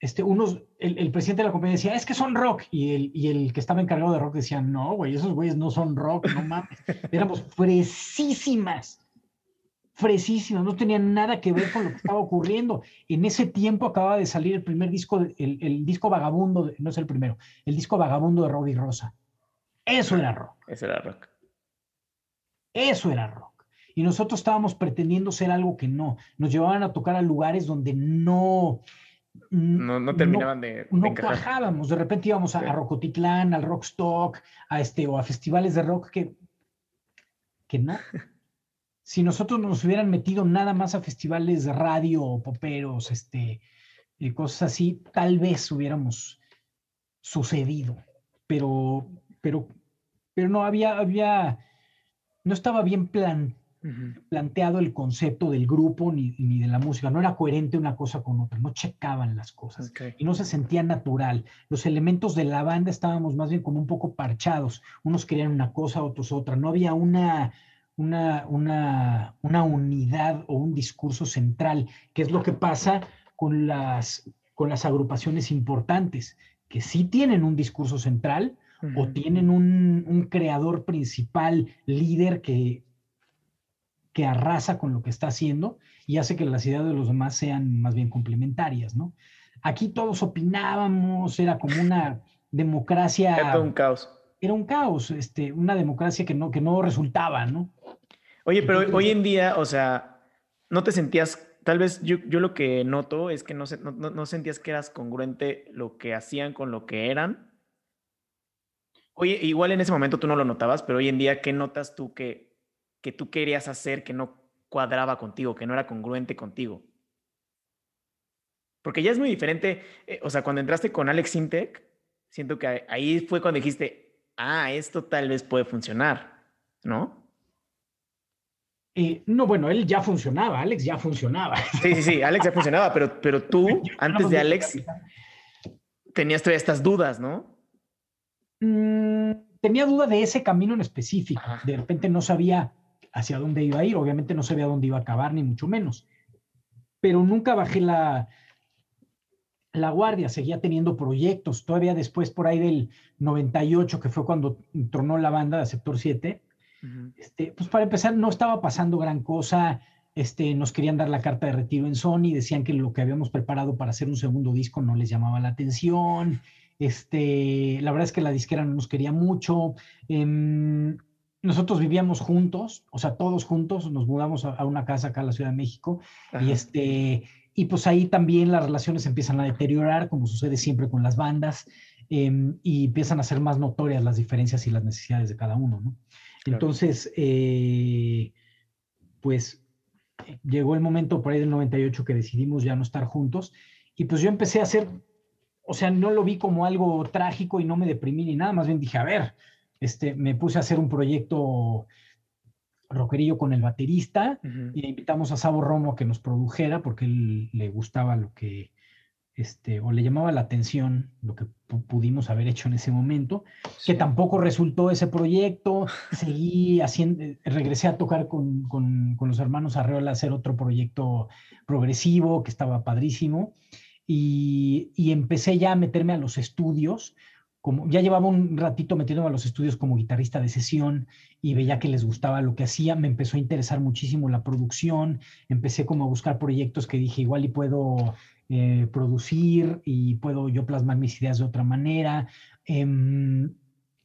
Speaker 3: este, unos, el, presidente de la compañía decía, es que son rock, y el, y el que estaba encargado de rock decía, no, güey, esos güeyes no son rock, no mames. Éramos fresísimas, fresísimas, no tenían nada que ver con lo que estaba ocurriendo. En ese tiempo acababa de salir el primer disco, el, el disco vagabundo, no es el primero, el disco vagabundo de Robbie Rosa. Eso era rock.
Speaker 1: Eso era rock.
Speaker 3: Eso era rock. Y nosotros estábamos pretendiendo ser algo que no. Nos llevaban a tocar a lugares donde no,
Speaker 1: no, no terminaban de,
Speaker 3: No cuajábamos. De repente íbamos a, Rocotitlán, al Rockstock, a este, o a festivales de rock que, que no. si nosotros nos hubieran metido nada más a festivales de radio, poperos, este, y cosas así, tal vez hubiéramos sucedido. Pero, pero, pero no había, había, no estaba bien plan, planteado el concepto del grupo ni, ni, de la música. No era coherente una cosa con otra, no checaban las cosas y no se sentía natural. Los elementos de la banda estábamos más bien como un poco parchados. Unos querían una cosa, otros otra. No había una, una, una, una unidad o un discurso central, que es lo que pasa con las, con las agrupaciones importantes, que sí tienen un discurso central, o tienen un, un, creador principal, líder que, que arrasa con lo que está haciendo y hace que las ideas de los demás sean más bien complementarias, ¿no? Aquí todos opinábamos, era como una democracia.
Speaker 1: Era un caos.
Speaker 3: Era un caos, este, una democracia que no, que no resultaba, ¿no?
Speaker 1: Oye, pero hoy en día, o sea, no te sentías, tal vez yo, yo lo que noto es que no, no, no sentías que eras congruente lo que hacían con lo que eran. Oye, igual en ese momento tú no lo notabas, pero hoy en día, ¿qué notas tú que, que tú querías hacer que no cuadraba contigo, que no era congruente contigo. Porque ya es muy diferente, eh, o sea, cuando entraste con Alex Intec, siento que ahí fue cuando dijiste, ah, esto tal vez puede funcionar, ¿no?
Speaker 3: Eh, no, bueno, él ya funcionaba, Alex ya funcionaba.
Speaker 1: Sí, sí, sí, Alex ya funcionaba, pero, pero tú, antes de Alex, tenías todavía estas dudas, ¿no?
Speaker 3: Mm, tenía duda de ese camino en específico. De repente no sabía hacia dónde iba a ir. Obviamente no sabía dónde iba a acabar, ni mucho menos. Pero nunca bajé la, la guardia, seguía teniendo proyectos. Todavía después, por ahí del 98, que fue cuando tronó la banda de Sector 7, este, pues para empezar, no estaba pasando gran cosa. Este, nos querían dar la carta de retiro en Sony, decían que lo que habíamos preparado para hacer un segundo disco no les llamaba la atención. Este, la verdad es que la disquera no nos quería mucho. Em, nosotros vivíamos juntos, o sea, todos juntos, nos mudamos a, una casa acá en la Ciudad de México y este, y pues ahí también las relaciones empiezan a deteriorar, como sucede siempre con las bandas, em, y empiezan a ser más notorias las diferencias y las necesidades de cada uno, ¿no? Entonces, eh, pues llegó el momento por ahí del 98 que decidimos ya no estar juntos, y pues yo empecé a hacer, o sea, no lo vi como algo trágico y no me deprimí ni nada, más bien dije, a ver, este, me puse a hacer un proyecto rockerillo con el baterista y invitamos a Sabo Romo a que nos produjera porque él le gustaba lo que, este, o le llamaba la atención lo que pudimos haber hecho en ese momento, que tampoco resultó ese proyecto, seguí haciendo, regresé a tocar con, con, con los hermanos Arreola a hacer otro proyecto progresivo que estaba padrísimo y, y empecé ya a meterme a los estudios ya llevaba un ratito metiéndome a los estudios como guitarrista de sesión y veía que les gustaba lo que hacía, me empezó a interesar muchísimo la producción, empecé como a buscar proyectos que dije igual y puedo eh, producir y puedo yo plasmar mis ideas de otra manera. Em,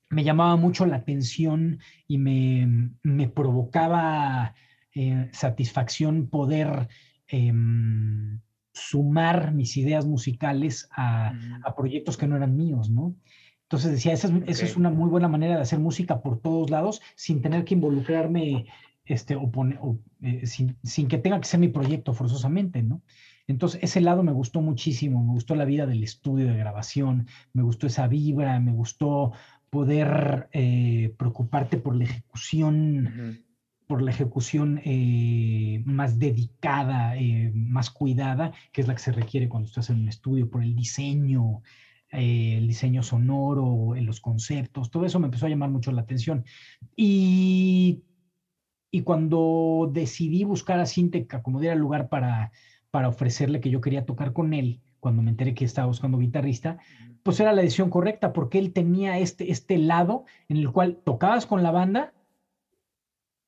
Speaker 3: me llamaba mucho la atención y me, provocaba eh, satisfacción poder em, sumar mis ideas musicales a, mm. a, proyectos que no eran míos, ¿no? Entonces decía, esa es, es, una muy buena manera de hacer música por todos lados sin tener que involucrarme este, o, eh, sin, que tenga que ser mi proyecto forzosamente, ¿no? Entonces, ese lado me gustó muchísimo, me gustó la vida del estudio de grabación, me gustó esa vibra, me gustó poder eh, preocuparte por la ejecución, por la ejecución eh, más dedicada, más cuidada, que es la que se requiere cuando estás en un estudio, por el diseño, eh, el diseño sonoro, los conceptos, todo eso me empezó a llamar mucho la atención. Y, y cuando decidí buscar a Sinteca como diera lugar para, para ofrecerle que yo quería tocar con él, cuando me enteré que estaba buscando guitarrista, pues era la decisión correcta, porque él tenía este, este lado en el cual tocabas con la banda,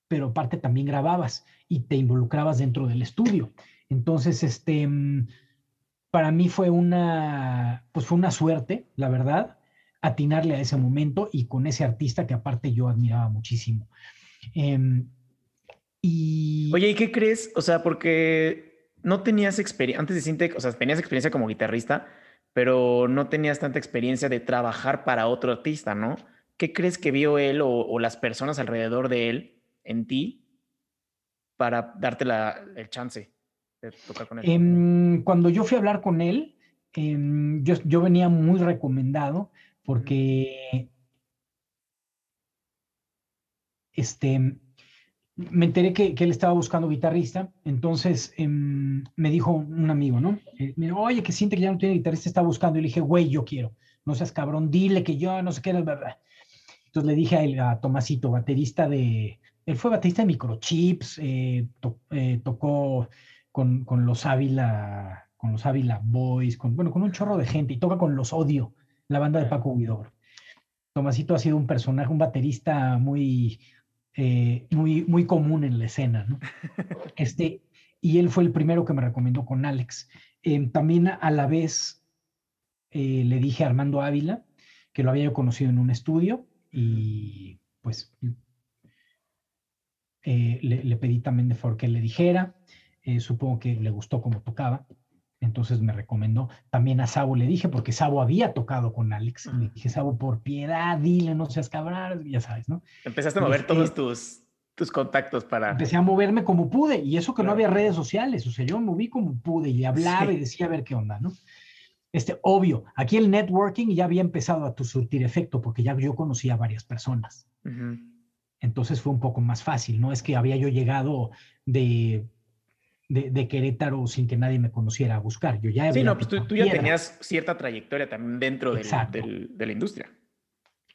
Speaker 3: pero aparte también grababas y te involucrabas dentro del estudio. Entonces, este, mm, para mí fue una, pues fue una suerte, la verdad, atinarle a ese momento y con ese artista que aparte yo admiraba muchísimo. Em,
Speaker 1: y... Oye, ¿y qué crees? O sea, porque no tenías experiencia, antes de Sintec, o sea, tenías experiencia como guitarrista, pero no tenías tanta experiencia de trabajar para otro artista, ¿no? ¿Qué crees que vio él o, las personas alrededor de él en ti para darte la, el chance?
Speaker 3: Em, cuando yo fui a hablar con él, em, yo, venía muy recomendado porque este, me enteré que, él estaba buscando guitarrista, entonces em, me dijo un amigo, ¿no? Eh, oye, que siente que ya no tiene guitarrista, está buscando. Y le dije, güey, yo quiero, no seas cabrón, dile que yo no sé qué, verdad. Entonces le dije a, él, a Tomasito, baterista de, él fue baterista de Microchips, eh, eh, tocó con, con, los Ávila, con los Ávila Boys, con, bueno, con un chorro de gente y toca con los Odio, la banda de Paco Huidor. Tomasito ha sido un personaje, un baterista muy, eh, muy, muy común en la escena, ¿no? Este, y él fue el primero que me recomendó con Alex. Em, también a la vez eh, le dije a Armando Ávila que lo había conocido en un estudio y pues eh, le, le, pedí también de favor que le dijera. Eh, supongo que le gustó cómo tocaba, entonces me recomendó. También a Sabo le dije, porque Sabo había tocado con Alex, le dije, Sabo, por piedad, dile, no seas cabrón, ya sabes, ¿no?
Speaker 1: Empezaste a mover todos tus, tus contactos para...
Speaker 3: Empecé a moverme como pude, y eso que no había redes sociales, o sea, yo me moví como pude y hablaba y decía a ver qué onda, ¿no? Este, obvio, aquí el networking ya había empezado a surtir efecto, porque ya yo conocía a varias personas. Entonces fue un poco más fácil, no es que había yo llegado de de, Querétaro sin que nadie me conociera a buscar. Yo ya
Speaker 1: sí, no, pues tú, ya tenías cierta trayectoria también dentro del, de la industria.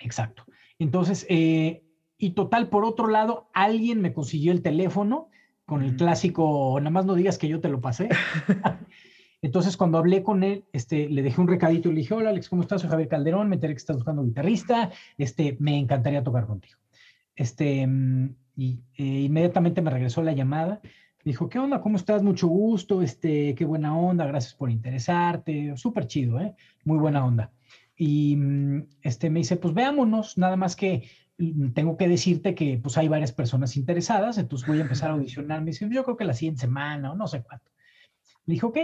Speaker 3: Exacto. Entonces, eh, y total, por otro lado, alguien me consiguió el teléfono con el clásico, nada más no digas que yo te lo pasé. Entonces, cuando hablé con él, este, le dejé un recadito y le dije, hola Alex, ¿cómo estás? Soy Javier Calderón, me enteré que estás buscando guitarrista, este, me encantaría tocar contigo. este, mm, y eh, inmediatamente me regresó la llamada. Dijo, ¿qué onda? ¿Cómo estás? Mucho gusto, este, qué buena onda, gracias por interesarte. Súper chido, ¿eh? Muy buena onda. Y mm, este, me dice, pues veámonos, nada más que mm, tengo que decirte que pues hay varias personas interesadas, entonces voy a empezar a audicionar. Me dice, yo creo que la siguiente semana o no sé cuánto. Le dijo, ok.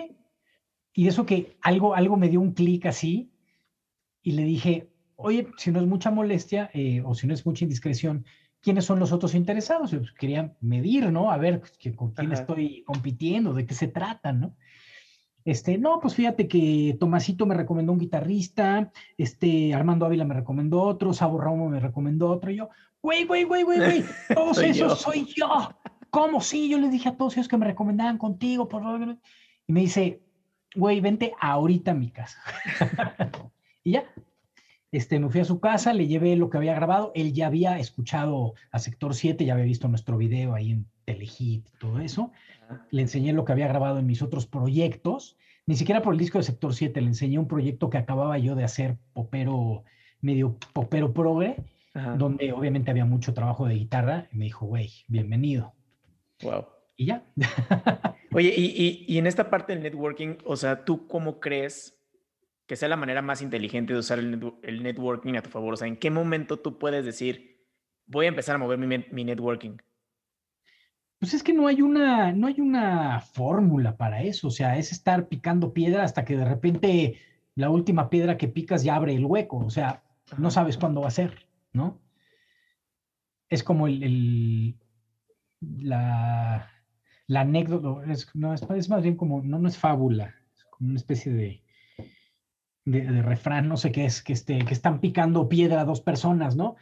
Speaker 3: Y eso que algo, algo me dio un clic así y le dije, oye, si no es mucha molestia eh, o si no es mucha indiscreción, ¿quiénes son los otros interesados? Pues, quería medir, ¿no? A ver que, con quién estoy compitiendo, de qué se trata, ¿no? Este, no, pues fíjate que Tomasito me recomendó un guitarrista, este, Armando Ávila me recomendó otro, Sabo Romo me recomendó otro, y yo, güey, güey, güey, güey, güey, todos esos soy yo. ¿Cómo sí? Yo les dije a todos ellos que me recomendaban contigo, por favor. Y me dice, güey, vente ahorita a mi casa. y ya, este, me fui a su casa, le llevé lo que había grabado. Él ya había escuchado a Sector 7, ya había visto nuestro video ahí en Telehit y todo eso. Le enseñé lo que había grabado en mis otros proyectos. Ni siquiera por el disco de Sector 7, le enseñé un proyecto que acababa yo de hacer, popero, medio popero progre, donde obviamente había mucho trabajo de guitarra. Y me dijo, güey, bienvenido.
Speaker 1: Wow.
Speaker 3: Y ya.
Speaker 1: Oye, y, y, y en esta parte del networking, o sea, ¿tú cómo crees que sea la manera más inteligente de usar el, networking a tu favor? O sea, ¿en qué momento tú puedes decir, voy a empezar a mover mi, networking?
Speaker 3: Pues es que no hay una, no hay una fórmula para eso. O sea, es estar picando piedra hasta que de repente la última piedra que picas ya abre el hueco. O sea, no sabes cuándo va a ser, ¿no? Es como el, la, la anécdota, es, no, es, más bien como, no, no es fábula, es como una especie de, de, refrán, no sé qué es, que, este, que están picando piedra dos personas, ¿no?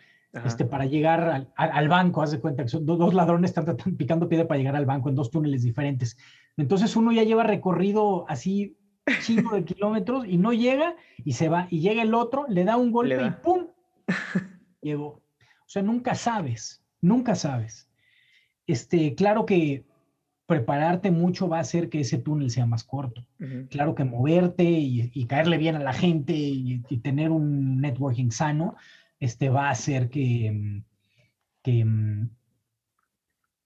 Speaker 3: Este, para llegar al, banco, haz de cuenta que son dos, ladrones están, picando piedra para llegar al banco en dos túneles diferentes. Entonces uno ya lleva recorrido así cinco de kilómetros y no llega y se va. Y llega el otro, le da un golpe y ¡pum! Llegó. O sea, nunca sabes, nunca sabes. Este, claro que prepararte mucho va a hacer que ese túnel sea más corto. Claro que moverte y, caerle bien a la gente y, tener un networking sano, este va a hacer que, que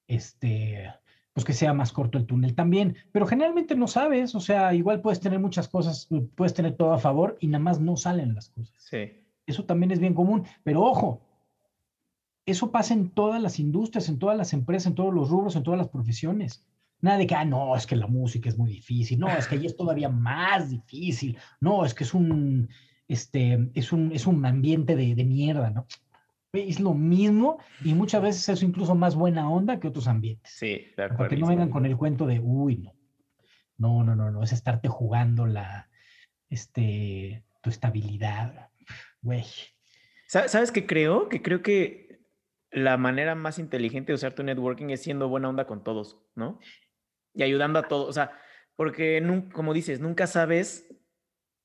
Speaker 3: este, pues que sea más corto el túnel también. Pero generalmente no sabes, o sea, igual puedes tener muchas cosas, puedes tener todo a favor y nada más no salen las cosas.
Speaker 1: Sí.
Speaker 3: Eso también es bien común. Pero ojo, eso pasa en todas las industrias, en todas las empresas, en todos los rubros, en todas las profesiones. Nada de que, ah, no, es que la música es muy difícil, no, es que ahí es todavía más difícil, no, es que es un, este, es un, es un ambiente de, de mierda, ¿no? Es lo mismo y muchas veces es incluso más buena onda que otros ambientes.
Speaker 1: Sí,
Speaker 3: de acuerdo. que no vengan con el cuento de, uy, no, no, no, no, no, es estarte jugando la, este, tu estabilidad, güey.
Speaker 1: ¿Sabes qué creo? Que creo que la manera más inteligente de usar tu networking es siendo buena onda con todos, ¿no? Y ayudando a todos, o sea, porque como dices, nunca sabes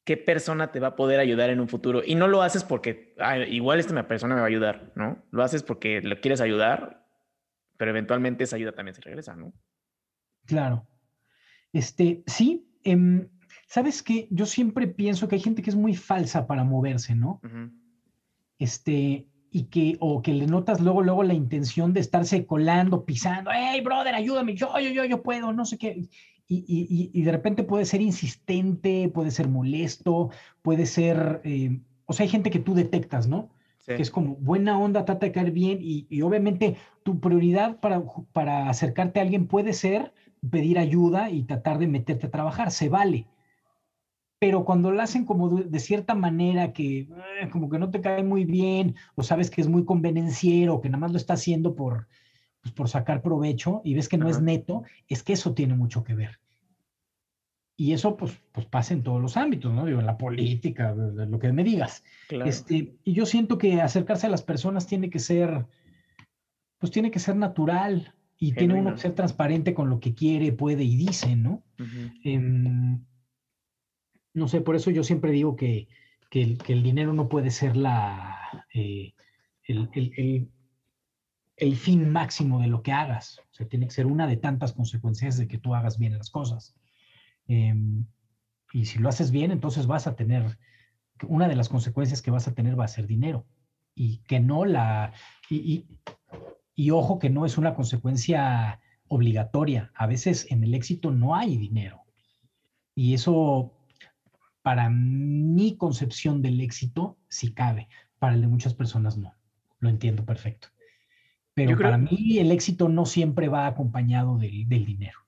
Speaker 1: qué persona te va a poder ayudar en un futuro y no lo haces porque igual esta persona me va a ayudar, ¿no? Lo haces porque le quieres ayudar, pero eventualmente esa ayuda también se regresa, ¿no?
Speaker 3: Claro. Este, sí, em, sabes que yo siempre pienso que hay gente que es muy falsa para moverse, ¿no? Este, y que, o que le notas luego, luego la intención de estarse colando, pisando, hey, brother, ayúdame, yo, yo, yo, yo puedo, no sé qué. Y, y, y de repente puede ser insistente, puede ser molesto, puede ser, eh, o sea, hay gente que tú detectas, ¿no? Que es como buena onda, trata de caer bien y, y obviamente tu prioridad para, para acercarte a alguien puede ser pedir ayuda y tratar de meterte a trabajar, se vale pero cuando lo hacen como de, cierta manera que eh, como que no te cae muy bien, o sabes que es muy convenenciero, que nada más lo está haciendo por, pues, por sacar provecho y ves que no es neto, es que eso tiene mucho que ver. Y eso pues, pues pasa en todos los ámbitos, ¿no? Digo, en la política, lo que me digas. Este, y yo siento que acercarse a las personas tiene que ser, pues tiene que ser natural y tiene uno que ser transparente con lo que quiere, puede y dice, ¿no? No sé, por eso yo siempre digo que, el, dinero no puede ser la, eh, el, fin máximo de lo que hagas. O sea, tiene que ser una de tantas consecuencias de que tú hagas bien las cosas. Em, y si lo haces bien, entonces vas a tener, una de las consecuencias que vas a tener va a ser dinero. Y que no la, y, Y ojo que no es una consecuencia obligatoria. A veces en el éxito no hay dinero. Y eso, para mi concepción del éxito, sí cabe. Para el de muchas personas no. Lo entiendo perfecto. Pero para mí el éxito no siempre va acompañado del, del dinero.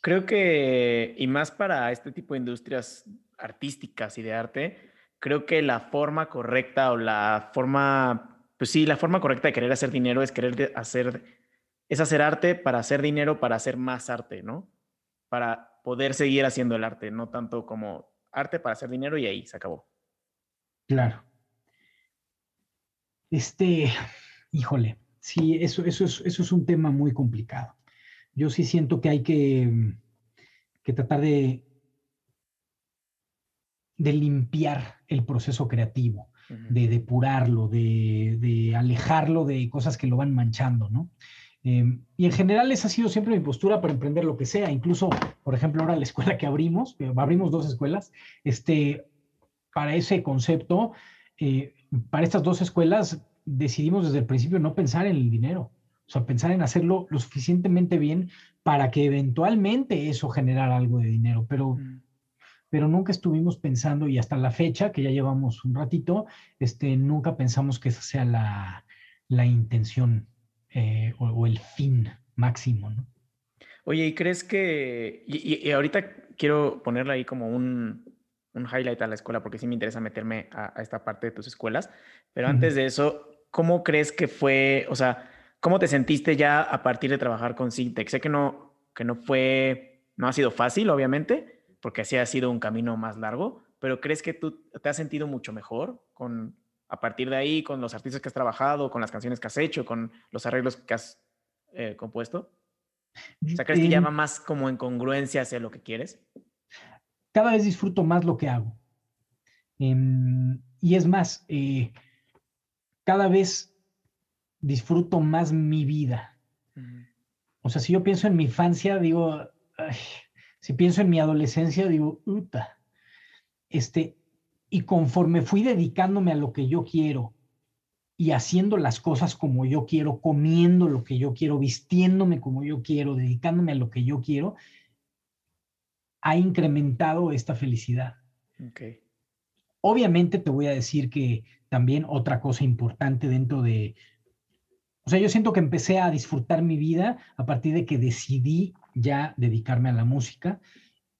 Speaker 1: Creo que, y más para este tipo de industrias artísticas y de arte, creo que la forma correcta o la forma, pues sí, la forma correcta de querer hacer dinero es querer hacer, es hacer arte para hacer dinero, para hacer más arte, ¿no? Para poder seguir haciendo el arte, no tanto como arte para hacer dinero y ahí se acabó.
Speaker 3: Claro. Este, híjole, sí, eso, eso, es, eso es un tema muy complicado. Yo sí siento que hay que, que tratar de, de limpiar el proceso creativo, de depurarlo, de, alejarlo de cosas que lo van manchando, ¿no? Em, y en general esa ha sido siempre mi postura para emprender lo que sea. Incluso, por ejemplo, ahora la escuela que abrimos, abrimos dos escuelas, este, para ese concepto, eh, para estas dos escuelas decidimos desde el principio no pensar en el dinero, o sea, pensar en hacerlo lo suficientemente bien para que eventualmente eso generara algo de dinero, pero pero nunca estuvimos pensando, y hasta la fecha, que ya llevamos un ratito, este, nunca pensamos que esa sea la, la intención eh, o, el fin máximo, ¿no?
Speaker 1: Oye, ¿y crees que, y, ahorita quiero ponerle ahí como un, un, highlight a la escuela, porque sí me interesa meterme a, esta parte de tus escuelas, pero antes de eso, ¿cómo crees que fue, o sea, cómo te sentiste ya a partir de trabajar con Syntex? Sé que no, que no fue, no ha sido fácil, obviamente, porque así ha sido un camino más largo, pero ¿crees que tú te has sentido mucho mejor con, a partir de ahí, con los artistas que has trabajado, con las canciones que has hecho, con los arreglos que has eh, compuesto? O sea, ¿crees que ya va más como en congruencia hacia lo que quieres?
Speaker 3: Cada vez disfruto más lo que hago. Em, y es más, eh, cada vez disfruto más mi vida. O sea, si yo pienso en mi infancia, digo, si pienso en mi adolescencia, digo, Uta. Este, y conforme fui dedicándome a lo que yo quiero y haciendo las cosas como yo quiero, comiendo lo que yo quiero, vistiéndome como yo quiero, dedicándome a lo que yo quiero, ha incrementado esta felicidad. Okay. Obviamente te voy a decir que también otra cosa importante dentro de, o sea, yo siento que empecé a disfrutar mi vida a partir de que decidí ya dedicarme a la música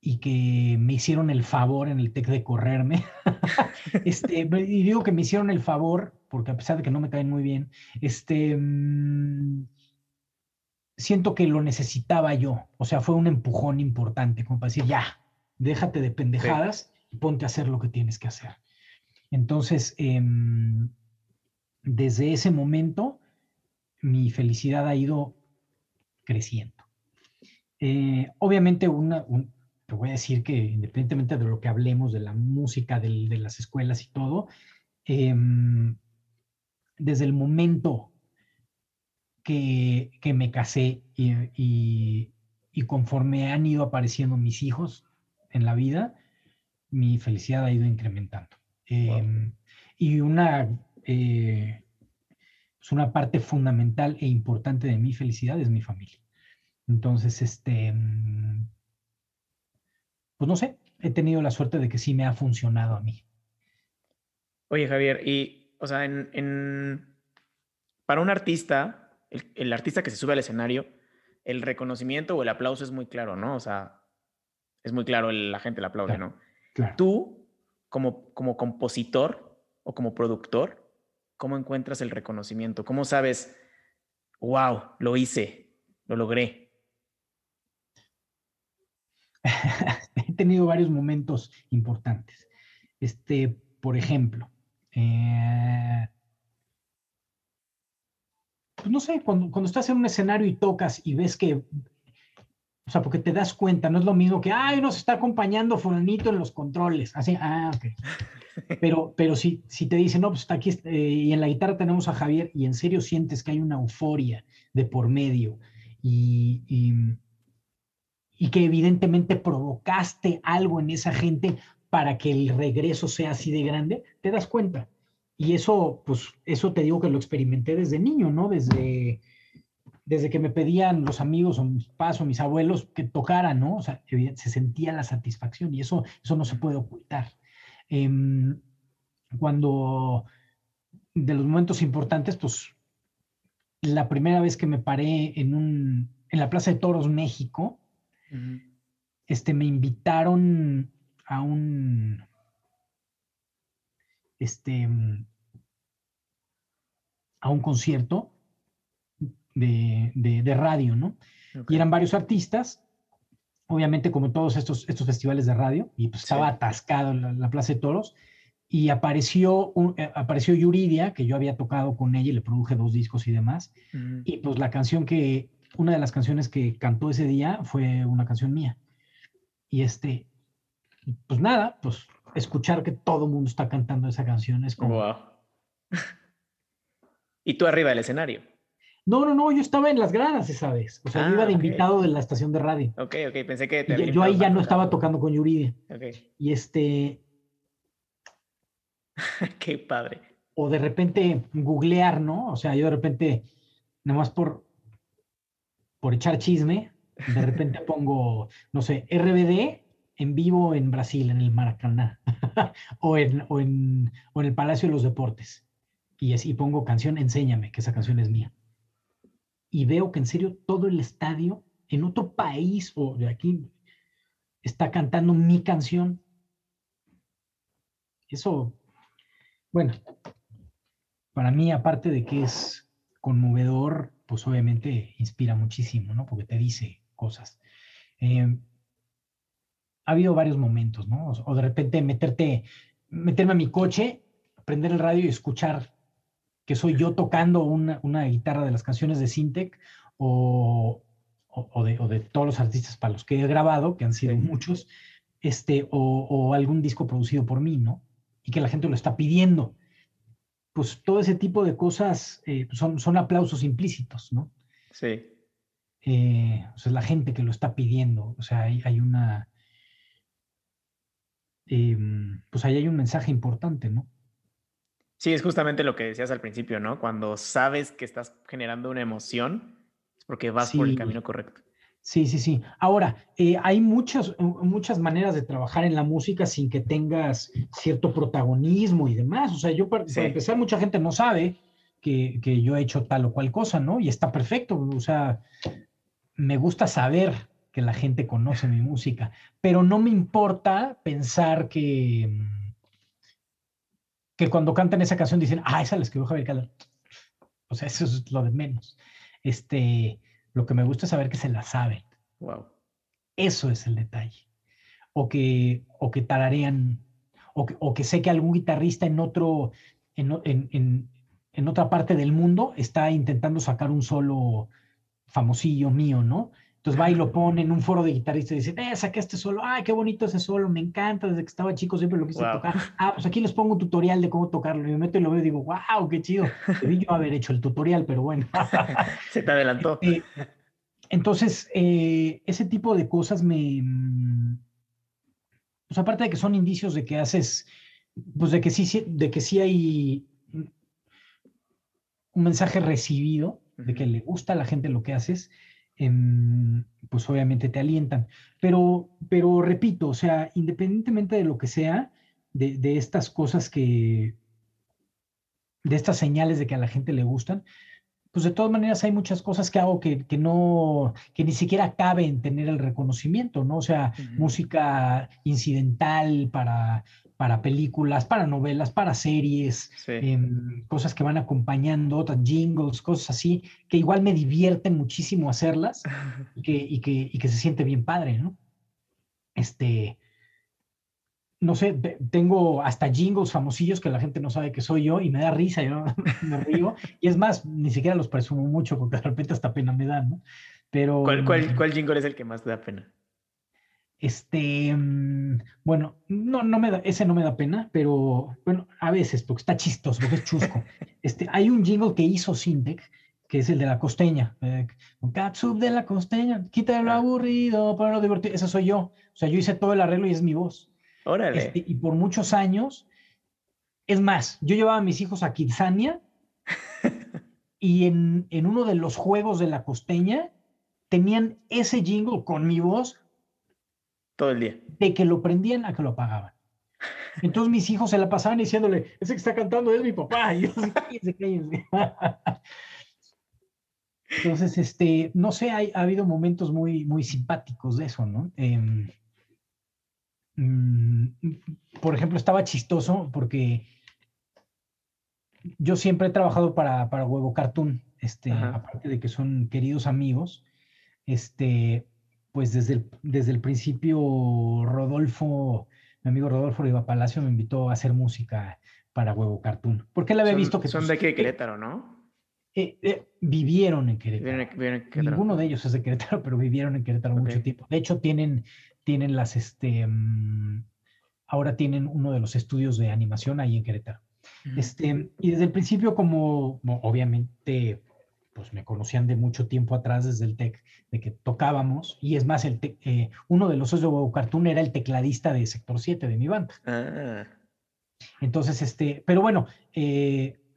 Speaker 3: y que me hicieron el favor en el TEC de correrme. este, y digo que me hicieron el favor, porque a pesar de que no me caen muy bien, este, mm, siento que lo necesitaba yo. O sea, fue un empujón importante, como para decir, ya, déjate de pendejadas y ponte a hacer lo que tienes que hacer. Entonces, em, desde ese momento, mi felicidad ha ido creciendo. Eh, obviamente, una, te voy a decir que independientemente de lo que hablemos de la música, de, las escuelas y todo, em, desde el momento que, me casé y, conforme han ido apareciendo mis hijos en la vida, mi felicidad ha ido incrementando. Em, y una, eh, pues una parte fundamental e importante de mi felicidad es mi familia. Entonces, este, mm, pues no sé, he tenido la suerte de que sí me ha funcionado a mí.
Speaker 1: Oye, Javier, y, o sea, en, para un artista, el, artista que se sube al escenario, el reconocimiento o el aplauso es muy claro, ¿no? O sea, es muy claro, la gente le aplaude, ¿no? Claro. Tú, como, como compositor o como productor, ¿cómo encuentras el reconocimiento? ¿Cómo sabes, wow, lo hice, lo logré?
Speaker 3: tenido varios momentos importantes. Este, por ejemplo, eh, pues no sé, cuando, cuando estás en un escenario y tocas y ves que, o sea, porque te das cuenta, no es lo mismo que, ay, nos está acompañando fulanito en los controles, así, ah, ok. Pero, pero si, si te dicen, no, pues está aquí, eh, y en la guitarra tenemos a Javier, y en serio sientes que hay una euforia de por medio, y, y que evidentemente provocaste algo en esa gente para que el regreso sea así de grande, te das cuenta. Y eso, pues, eso te digo que lo experimenté desde niño, ¿no? Desde, desde que me pedían los amigos o mis papás o mis abuelos que tocaran, ¿no? O sea, se sentía la satisfacción y eso, eso no se puede ocultar. Em, cuando de los momentos importantes, pues la primera vez que me paré en, un, en la Plaza de Toros, México, este, me invitaron a un, este, a un concierto de, de, radio, ¿no? Y eran varios artistas, obviamente como todos estos, estos festivales de radio, y pues estaba atascado en la, Plaza de Toros, y apareció, eh, apareció Yuridia, que yo había tocado con ella y le produje dos discos y demás, y pues la canción que, una de las canciones que cantó ese día fue una canción mía. Y este, pues nada, pues escuchar que todo el mundo está cantando esa canción es como... Wow.
Speaker 1: ¿Y tú arriba del escenario?
Speaker 3: No, no, no, yo estaba en las gradas esa vez. O sea, yo iba de ah, invitado de la estación de radio.
Speaker 1: Ok, ok, pensé que...
Speaker 3: Te yo, ahí ya no estaba tocando con Yuridia. Ok. Y este...
Speaker 1: Qué padre.
Speaker 3: O de repente googlear, ¿no? O sea, yo de repente, nada más por, por echar chisme, de repente pongo, no sé, RBD en vivo en Brasil, en el Maracaná, o, en, o, en, o en el Palacio de los Deportes. Y así pongo canción, enséñame, que esa canción es mía. Y veo que en serio todo el estadio, en otro país o de aquí, está cantando mi canción. Eso, bueno, para mí, aparte de que es conmovedor, pues obviamente inspira muchísimo, ¿no? Porque te dice cosas. Eh, ha habido varios momentos, ¿no? O, de repente meterte, meterme a mi coche, prender el radio y escuchar que soy yo tocando una, guitarra de las canciones de Sintec o, de, todos los artistas para los que he grabado, que han sido muchos, este, o, algún disco producido por mí, ¿no? Y que la gente lo está pidiendo. Pues todo ese tipo de cosas eh, son, son aplausos implícitos, ¿no?
Speaker 1: Sí.
Speaker 3: Eh, o sea, es la gente que lo está pidiendo. O sea, hay una, Em, pues ahí hay un mensaje importante, ¿no?
Speaker 1: Sí, es justamente lo que decías al principio, ¿no? Cuando sabes que estás generando una emoción, es porque vas por el camino correcto.
Speaker 3: Sí, sí, sí. Ahora, eh, hay muchas, muchas maneras de trabajar en la música sin que tengas cierto protagonismo y demás. O sea, yo para, empezar, mucha gente no sabe que, que, yo he hecho tal o cual cosa, ¿no? Y está perfecto. O sea, me gusta saber que la gente conoce mi música, pero no me importa pensar que, que cuando cantan esa canción dicen, ah, esa la escribió Javier Calder. O sea, eso es lo de menos. Este, lo que me gusta es saber que se la saben.
Speaker 1: Wow.
Speaker 3: Eso es el detalle. O que, o que tararean, o que, o que sé que algún guitarrista en otro, en, en, en otra parte del mundo está intentando sacar un solo famosillo mío, ¿no? Entonces va y lo pone en un foro de guitarristas y dice, eh, saqué este solo, ay, qué bonito ese solo, me encanta, desde que estaba chico siempre lo quise tocar. Ah, pues aquí les pongo un tutorial de cómo tocarlo. Y me meto y lo veo y digo, wow, qué chido. Debí yo haber hecho el tutorial, pero bueno.
Speaker 1: Se te adelantó.
Speaker 3: Eh, entonces, eh, ese tipo de cosas me... Mm, pues aparte de que son indicios de que haces, pues de que sí, de que sí hay un mensaje recibido, de que le gusta a la gente lo que haces, pues obviamente te alientan. Pero, pero repito, o sea, independientemente de lo que sea, de, estas cosas que, de estas señales de que a la gente le gustan, pues de todas maneras hay muchas cosas que hago que, no, que ni siquiera caben tener el reconocimiento, ¿no? O sea, música incidental para, para películas, para novelas, para series, em, cosas que van acompañando, otras jingles, cosas así, que igual me divierten muchísimo hacerlas y que, que, se siente bien padre, ¿no? Este, no sé, tengo hasta jingles famosillos que la gente no sabe que soy yo y me da risa, yo me río. Y es más, ni siquiera los presumo mucho porque de repente hasta pena me dan, ¿no? Pero...
Speaker 1: ¿Cuál, cuál, cuál jingle es el que más te da pena?
Speaker 3: Este, mm, bueno, no, no me da, ese no me da pena, pero bueno, a veces, porque está chistoso, porque es chusco. Este, hay un jingle que hizo Sintec, que es el de la costeña. Eh, Catsup de la costeña, quita lo ah. aburrido para lo divertido. Esa soy yo. O sea, yo hice todo el arreglo y es mi voz.
Speaker 1: Órale.
Speaker 3: Este, y por muchos años, es más, yo llevaba a mis hijos a Kidzania y en, en uno de los juegos de la costeña tenían ese jingle con mi voz.
Speaker 1: Todo el día.
Speaker 3: De que lo prendían a que lo apagaban. Entonces mis hijos se la pasaban diciéndole, ese que está cantando es mi papá. Y yo, cállense, cállense. Entonces, este, no sé, ha habido momentos muy, muy simpáticos de eso, ¿no? Em, por ejemplo, estaba chistoso porque yo siempre he trabajado para, para Huevo Cartoon, este, aparte de que son queridos amigos, este, pues desde el, desde el principio Rodolfo, mi amigo Rodolfo Riva Palacio me invitó a hacer música para Huevo Cartoon, porque él había visto que...
Speaker 1: Son
Speaker 3: pues,
Speaker 1: de qué Querétaro, ¿no?
Speaker 3: Eh, eh, vivieron en Querétaro. Ninguno de ellos es de Querétaro, pero vivieron en Querétaro mucho tiempo. De hecho, tienen, tienen las, este, mm, ahora tienen uno de los estudios de animación ahí en Querétaro. Este, y desde el principio, como obviamente, pues me conocían de mucho tiempo atrás desde el TEC, de que tocábamos, y es más, el eh, uno de los socios de Cartoon era el tecladista de Sector 7 de mi banda. Ah. Entonces, este, pero bueno,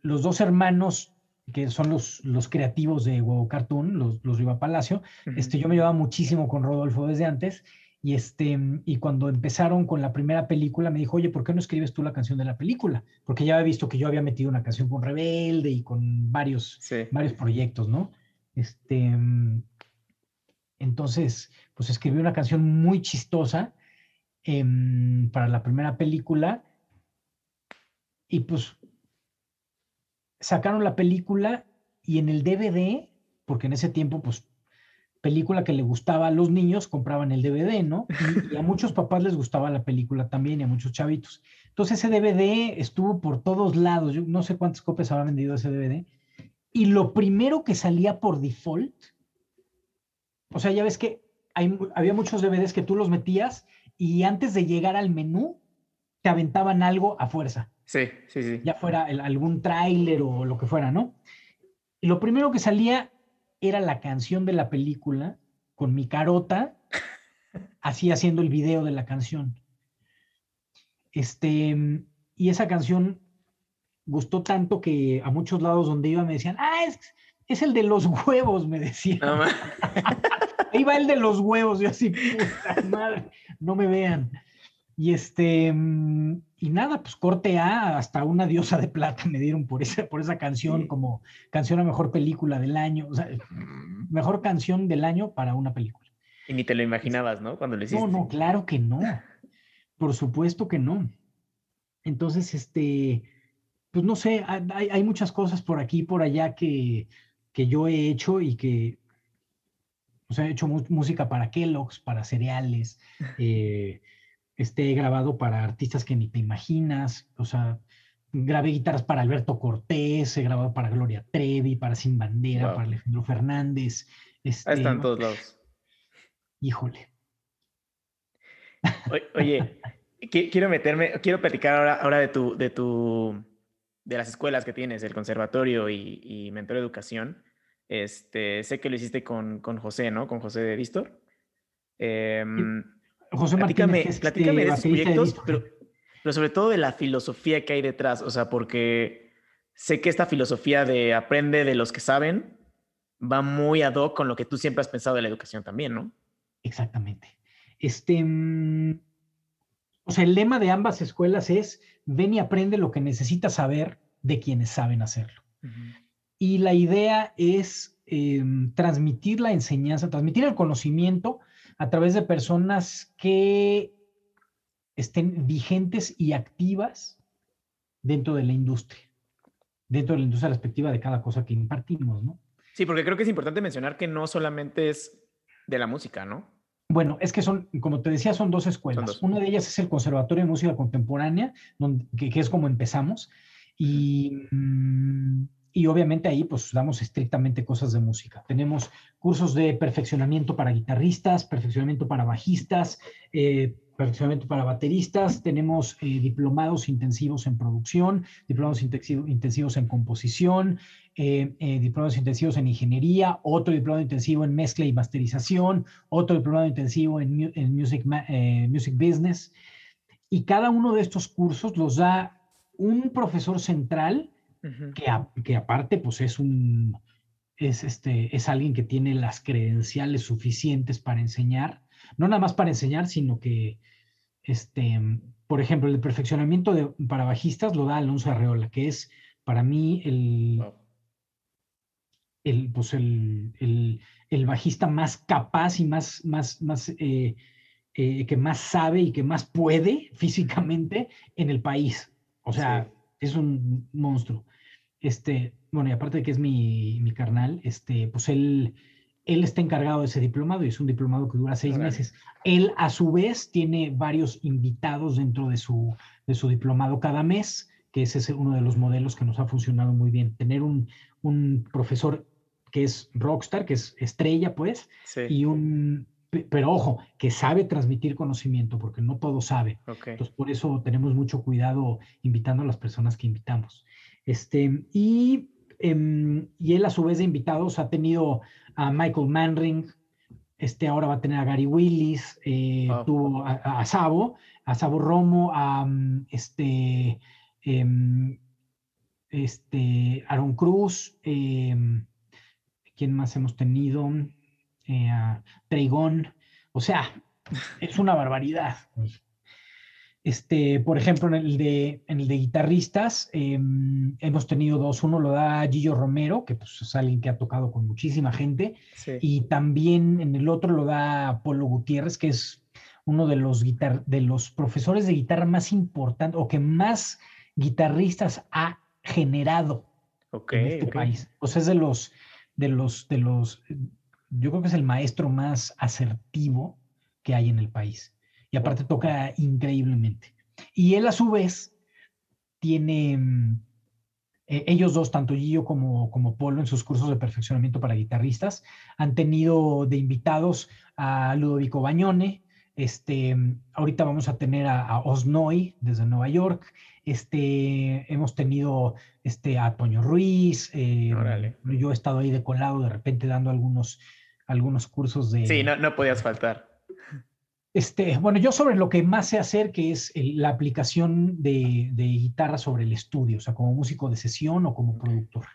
Speaker 3: los dos hermanos que son los, los creativos de Huevo Cartoon, los, los Riva Palacio. este, yo me llevaba muchísimo con Rodolfo desde antes. Y, este, y cuando empezaron con la primera película, me dijo, oye, ¿por qué no escribes tú la canción de la película? Porque ya había visto que yo había metido una canción con Rebelde y con varios, varios proyectos, ¿no? Este, entonces, pues escribí una canción muy chistosa em, para la primera película. Y pues sacaron la película y en el DVD, porque en ese tiempo, pues, película que le gustaba a los niños, compraban el DVD, ¿no? Y, a muchos papás les gustaba la película también y a muchos chavitos. Entonces ese DVD estuvo por todos lados, yo no sé cuántas copias habrá vendido ese DVD. Y lo primero que salía por default, o sea, ya ves que hay, había muchos DVDs que tú los metías y antes de llegar al menú, te aventaban algo a fuerza.
Speaker 1: Sí, sí, sí.
Speaker 3: Ya fuera algún tráiler o lo que fuera, ¿no? Y lo primero que salía era la canción de la película con mi carota, así haciendo el video de la canción. Este, y esa canción gustó tanto que a muchos lados donde iba me decían, ah, es, es el de los huevos, me decían. No, Ahí va el de los huevos, yo así, puta madre, no me vean. Y este, mm, y nada, pues corte A, hasta una diosa de plata me dieron por esa, por esa canción como canción a mejor película del año, o sea, mejor canción del año para una película.
Speaker 1: Y ni te lo imaginabas, ¿no? Cuando le hiciste.
Speaker 3: No, no, claro que no. Por supuesto que no. Entonces, este, pues no sé, hay, hay muchas cosas por aquí y por allá que, que yo he hecho y que, o sea, he hecho música para Kellogg's, para cereales, eh, este, grabado para artistas que ni te imaginas, o sea, grabé guitarras para Alberto Cortés, he grabado para Gloria Trevi, para Sin Bandera, para Alejandro Fernández.
Speaker 1: Este, están todos lados.
Speaker 3: Híjole.
Speaker 1: Oye, quiero meterme, quiero platicar ahora, ahora de tu, de tu, de las escuelas que tienes, el conservatorio y, y Mentor Educación. Este, sé que lo hiciste con, con José, ¿no? Con José de Víctor. Eh,
Speaker 3: José platícame,
Speaker 1: Martínez, platícame de esos proyectos, pero, pero, sobre todo de la filosofía que hay detrás, o sea, porque sé que esta filosofía de aprende de los que saben va muy ad hoc con lo que tú siempre has pensado de la educación también, ¿no?
Speaker 3: Exactamente. Este, mm, o sea, el lema de ambas escuelas es ven y aprende lo que necesitas saber de quienes saben hacerlo. Y la idea es em, transmitir la enseñanza, transmitir el conocimiento a través de personas que estén vigentes y activas dentro de la industria, dentro de la industria respectiva de cada cosa que impartimos, ¿no?
Speaker 1: Sí, porque creo que es importante mencionar que no solamente es de la música, ¿no?
Speaker 3: Bueno, es que son, como te decía, son dos escuelas. Una de ellas es el Conservatorio de Música Contemporánea, donde, que, es como empezamos, y, mm, y obviamente ahí pues damos estrictamente cosas de música. Tenemos cursos de perfeccionamiento para guitarristas, perfeccionamiento para bajistas, eh, perfeccionamiento para bateristas, tenemos eh, diplomados intensivos en producción, diplomados intensivos en composición, eh, diplomados intensivos en ingeniería, otro diplomado intensivo en mezcla y masterización, otro diplomado intensivo en, music, music business. Y cada uno de estos cursos los da un profesor central que, que, aparte pues es un, es, este, es alguien que tiene las credenciales suficientes para enseñar, no nada más para enseñar, sino que, este, por ejemplo, el perfeccionamiento de, para bajistas lo da Alonso Arreola, que es para mí el, el, pues el, el, bajista más capaz y más, más, más eh, eh, que más sabe y que más puede físicamente en el país. O sea, es un monstruo. Este, bueno, y aparte de que es mi, mi carnal, este, pues él, él está encargado de ese diplomado y es un diplomado que dura seis meses. Él, a su vez, tiene varios invitados dentro de su, de su diplomado cada mes, que ese es uno de los modelos que nos ha funcionado muy bien. Tener un, un profesor que es rockstar, que es estrella, pues, y un, pero ojo, que sabe transmitir conocimiento, porque no todo sabe. Entonces, por eso tenemos mucho cuidado invitando a las personas que invitamos. Este, y, em, y él, a su vez de invitados, ha tenido a Michael Manring, este, ahora va a tener a Gary Willis, eh, tuvo a, Sabo, a Sabo Romo, a mm, este, em, este, Aaron Cruz, em, ¿quién más hemos tenido? Eh, o sea, es una barbaridad. Este, por ejemplo, en el de, en el de guitarristas, em, hemos tenido dos. Uno lo da Gillo Romero, que pues, es alguien que ha tocado con muchísima gente. Y también en el otro lo da Polo Gutiérrez, que es uno de los, guitar de los profesores de guitarra más importantes o que más guitarristas ha generado en este país. O sea, es de los, de los, de los yo creo que es el maestro más asertivo que hay en el país. Y aparte toca increíblemente. Y él a su vez tiene, mm, e, ellos dos, tanto Gillo como, como Polo, en sus cursos de perfeccionamiento para guitarristas, han tenido de invitados a Ludovico Bañone, este, ahorita vamos a tener a, Osnoy desde Nueva York, este, hemos tenido este, a Toño Ruiz, eh, yo he estado ahí de colado de repente dando algunos algunos cursos de...
Speaker 1: Sí, no, no podías faltar.
Speaker 3: Este, bueno, yo sobre lo que más sé hacer, que es la aplicación de, de, guitarra sobre el estudio, o sea, como músico de sesión o como productor.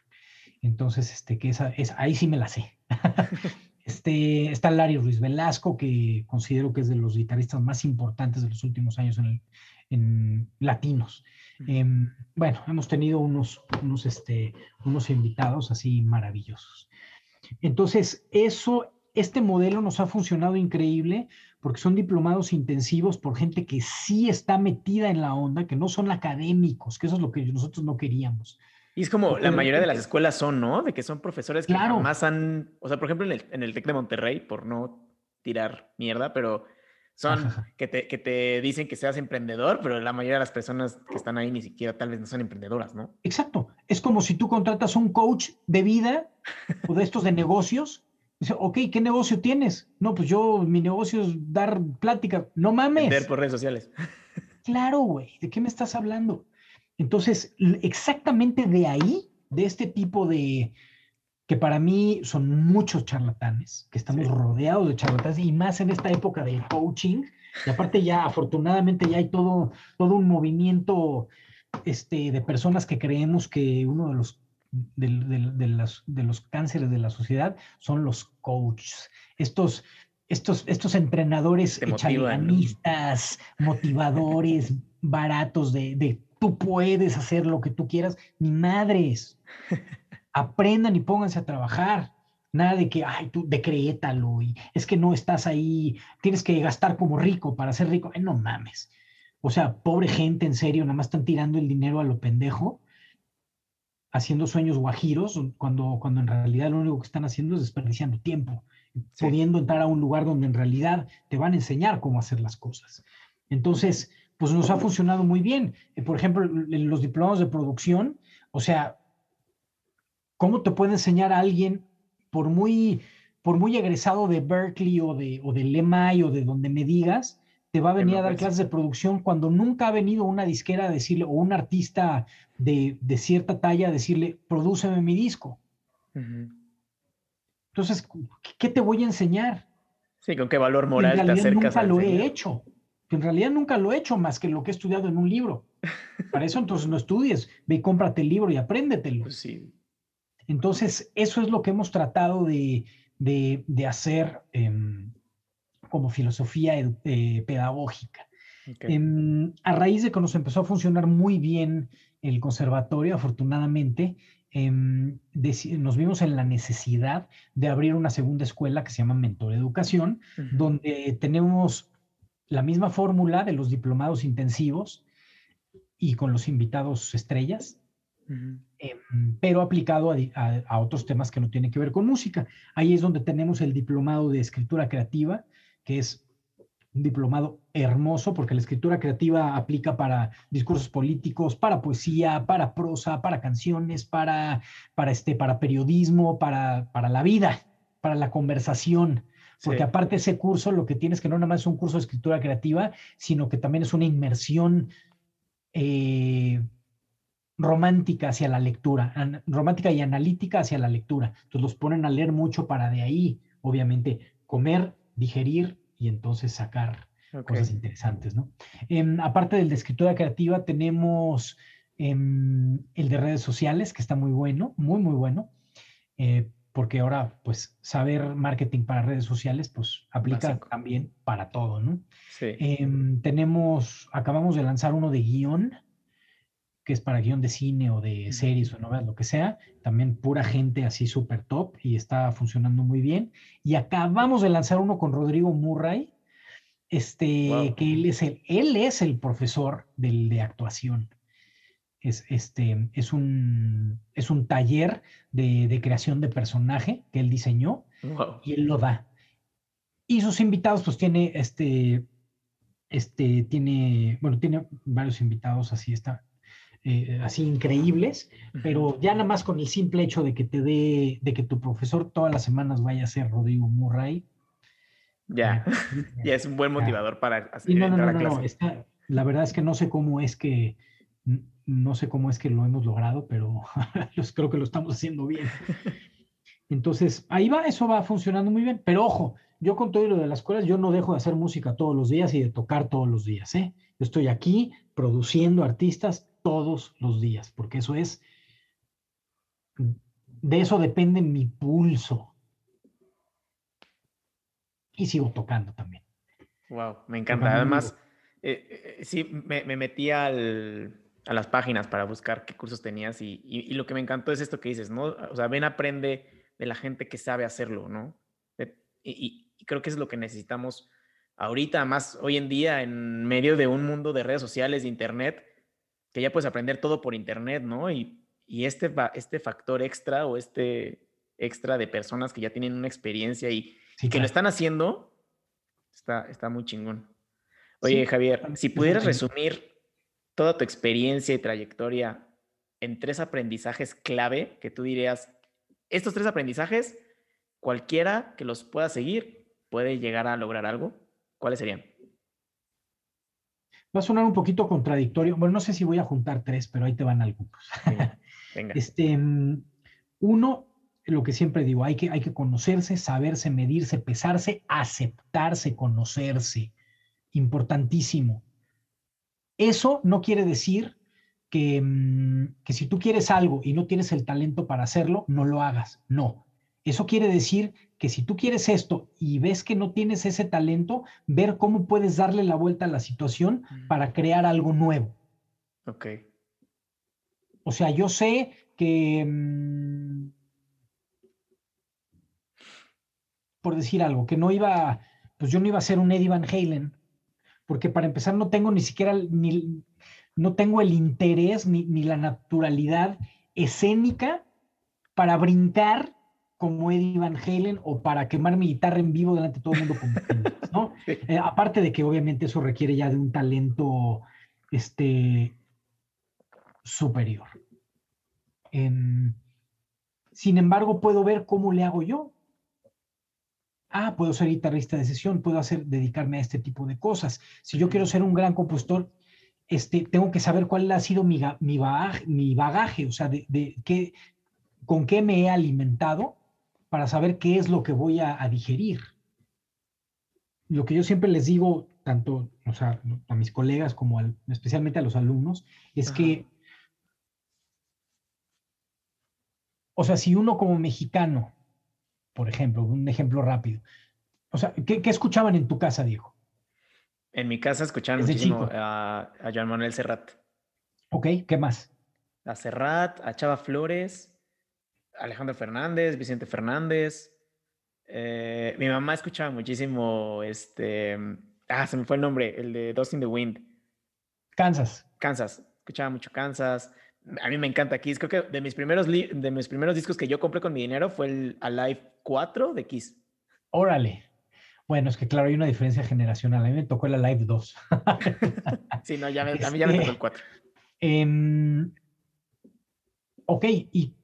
Speaker 3: Entonces, este, que esa, es, ahí sí me la sé. este, está Larry Ruiz Velasco, que considero que es de los guitarristas más importantes de los últimos años en, en latinos. Em, bueno, hemos tenido unos, unos, este, unos invitados así maravillosos. Entonces, eso, este modelo nos ha funcionado increíble porque son diplomados intensivos por gente que sí está metida en la onda, que no son académicos, que eso es lo que nosotros no queríamos.
Speaker 1: Y es como la mayoría de las escuelas son, ¿no? De que son profesores que claro. jamás han, o sea, por ejemplo, en el, en el TEC de Monterrey, por no tirar mierda, pero son que te, que te, dicen que seas emprendedor, pero la mayoría de las personas que están ahí ni siquiera tal vez no son emprendedoras, ¿no?
Speaker 3: Exacto. Es como si tú contratas un coach de vida o de estos de negocios. Dice, ok, ¿qué negocio tienes? No, pues yo, mi negocio es dar plática. No mames.
Speaker 1: Vender por redes sociales.
Speaker 3: Claro, güey. ¿De qué me estás hablando? Entonces, exactamente de ahí, de este tipo de, que para mí son muchos charlatanes, que estamos rodeados de charlatanes y más en esta época del coaching. Y aparte ya, afortunadamente, ya hay todo, todo un movimiento este, de personas que creemos que uno de los, de, de, los cánceres de la sociedad son los coaches. Estos, estos, estos entrenadores chalanistas, motivadores, baratos de, de tú puedes hacer lo que tú quieras, ni madres. aprendan y pónganse a trabajar. Nada de que, ay, tú decrétalo y es que no estás ahí, tienes que gastar como rico para ser rico. no mames. O sea, pobre gente, en serio, nada más están tirando el dinero a lo pendejo, haciendo sueños guajiros, cuando, cuando en realidad lo único que están haciendo es desperdiciando tiempo, pudiendo entrar a un lugar donde en realidad te van a enseñar cómo hacer las cosas. Entonces, pues nos ha funcionado muy bien. Eh, por ejemplo, los diplomas de producción, o sea, ¿Cómo te puede enseñar a alguien, por muy, por muy egresado de Berkeley o de, o del MI o de donde me digas, te va a venir a dar clases de producción cuando nunca ha venido una disquera a decirle, o un artista de, cierta talla a decirle, prodúceme mi disco? Entonces, ¿qué te voy a enseñar?
Speaker 1: Sí, con qué valor moral te acercas
Speaker 3: nunca lo he hecho. En realidad nunca lo he hecho más que lo que he estudiado en un libro. Para eso entonces no estudies, ve y cómprate el libro y apréndetelo.
Speaker 1: Pues sí.
Speaker 3: Entonces, eso es lo que hemos tratado de, hacer em, como filosofía eh, pedagógica. Em, a raíz de que nos empezó a funcionar muy bien el conservatorio, afortunadamente, em, nos vimos en la necesidad de abrir una segunda escuela que se llama Mentor Educación, donde tenemos la misma fórmula de los diplomados intensivos y con los invitados estrellas, em, pero aplicado a, otros temas que no tienen que ver con música. Ahí es donde tenemos el diplomado de escritura creativa, que es un diplomado hermoso porque la escritura creativa aplica para discursos políticos, para poesía, para prosa, para canciones, para, para, este, para periodismo, para, para la vida, para la conversación. Porque aparte ese curso lo que tiene es que no nada más es un curso de escritura creativa, sino que también es una inmersión eh, romántica hacia la lectura, romántica y analítica hacia la lectura. Entonces los ponen a leer mucho para de ahí, obviamente, comer, digerir y entonces sacar cosas interesantes, ¿no? Em, aparte del de escritura creativa, tenemos em, el de redes sociales, que está muy bueno, muy, muy bueno, eh, porque ahora, pues, saber marketing para redes sociales, pues, aplica también para todo, ¿no? Sí. Em, tenemos, acabamos de lanzar uno de guion, que es para guion de cine o de series o novelas, lo que sea, también pura gente así súper top y está funcionando muy bien. Y acabamos de lanzar uno con Rodrigo Murray, este, que él es, el, él es el profesor del, de actuación. Es, este, es, un, es un taller de, creación de personaje que él diseñó y él lo da. Y sus invitados, pues tiene este, este, tiene, bueno, tiene varios invitados así, está, eh, así increíbles, pero ya nada más con el simple hecho de que te dé, de que tu profesor todas las semanas vaya a ser Rodrigo Murray.
Speaker 1: Ya, ya es un buen motivador para
Speaker 3: hacer no, no, no, no, la verdad es que no sé cómo es que, no sé cómo es que lo hemos logrado, pero creo que lo estamos haciendo bien. Entonces, ahí va, eso va funcionando muy bien, pero ojo, yo con todo lo de las escuelas, yo no dejo de hacer música todos los días y de tocar todos los días, ¿eh? Yo estoy aquí produciendo artistas todos los días, porque eso es, de eso depende mi pulso. Y sigo tocando también.
Speaker 1: Wow, me encanta. Además, eh, eh, sí, me, metí al, a las páginas para buscar qué cursos tenías y, y, lo que me encantó es esto que dices, ¿no? O sea, ven, aprende de la gente que sabe hacerlo, ¿no? Y, y creo que es lo que necesitamos ahorita, más hoy en día, en medio de un mundo de redes sociales, de internet, que ya puedes aprender todo por internet, ¿no? Y, y este, este factor extra o este extra de personas que ya tienen una experiencia y, que lo están haciendo, está, está muy chingón. Oye, Javier, si pudieras resumir toda tu experiencia y trayectoria en tres aprendizajes clave que tú dirías, estos tres aprendizajes, cualquiera que los pueda seguir puede llegar a lograr algo, ¿cuáles serían?
Speaker 3: Va a sonar un poquito contradictorio. Bueno, no sé si voy a juntar tres, pero ahí te van algunos. Venga. Este, mm, uno, lo que siempre digo, hay que, hay que conocerse, saberse, medirse, pesarse, aceptarse, conocerse. Importantísimo. Eso no quiere decir que, mm, que si tú quieres algo y no tienes el talento para hacerlo, no lo hagas. No. Eso quiere decir que si tú quieres esto y ves que no tienes ese talento, ver cómo puedes darle la vuelta a la situación para crear algo nuevo.
Speaker 1: Ok.
Speaker 3: O sea, yo sé que, mm, por decir algo, que no iba, pues yo no iba a ser un Eddie Van Halen, porque para empezar no tengo ni siquiera, ni, no tengo el interés ni, ni la naturalidad escénica para brincar como Eddie Van Halen o para quemar mi guitarra en vivo delante de todo el mundo, ¿no? Eh, aparte de que obviamente eso requiere ya de un talento este, superior. Em, sin embargo, puedo ver cómo le hago yo. Ah, puedo ser guitarrista de sesión, puedo hacer, dedicarme a este tipo de cosas. Si yo quiero ser un gran compositor, este, tengo que saber cuál ha sido mi, mi, bagaje, mi bagaje, o sea, de, de qué, con qué me he alimentado para saber qué es lo que voy a, digerir. Lo que yo siempre les digo tanto o sea, a mis colegas como especialmente a los alumnos, es que, o sea, si uno como mexicano, por ejemplo, un ejemplo rápido, o sea, ¿qué, escuchaban en tu casa, Diego?
Speaker 1: En mi casa escuchaban muchísimo a, a Joan Manuel Serrat.
Speaker 3: Ok, ¿qué más?
Speaker 1: A Serrat, a Chava Flores, Alejandro Fernández, Vicente Fernández. Eh, mi mamá escuchaba muchísimo este. Ah, se me fue el nombre, el de Dust in the Wind.
Speaker 3: Kansas.
Speaker 1: Kansas. Escuchaba mucho Kansas. A mí me encanta Kiss. Creo que de mis primeros, de mis primeros discos que yo compré con mi dinero fue el Alive 4 de Kiss.
Speaker 3: Órale. Bueno, es que claro, hay una diferencia generacional. A mí me tocó el Alive 2.
Speaker 1: sí, no, ya a mí ya me tocó el 4.
Speaker 3: Este, em, ok, y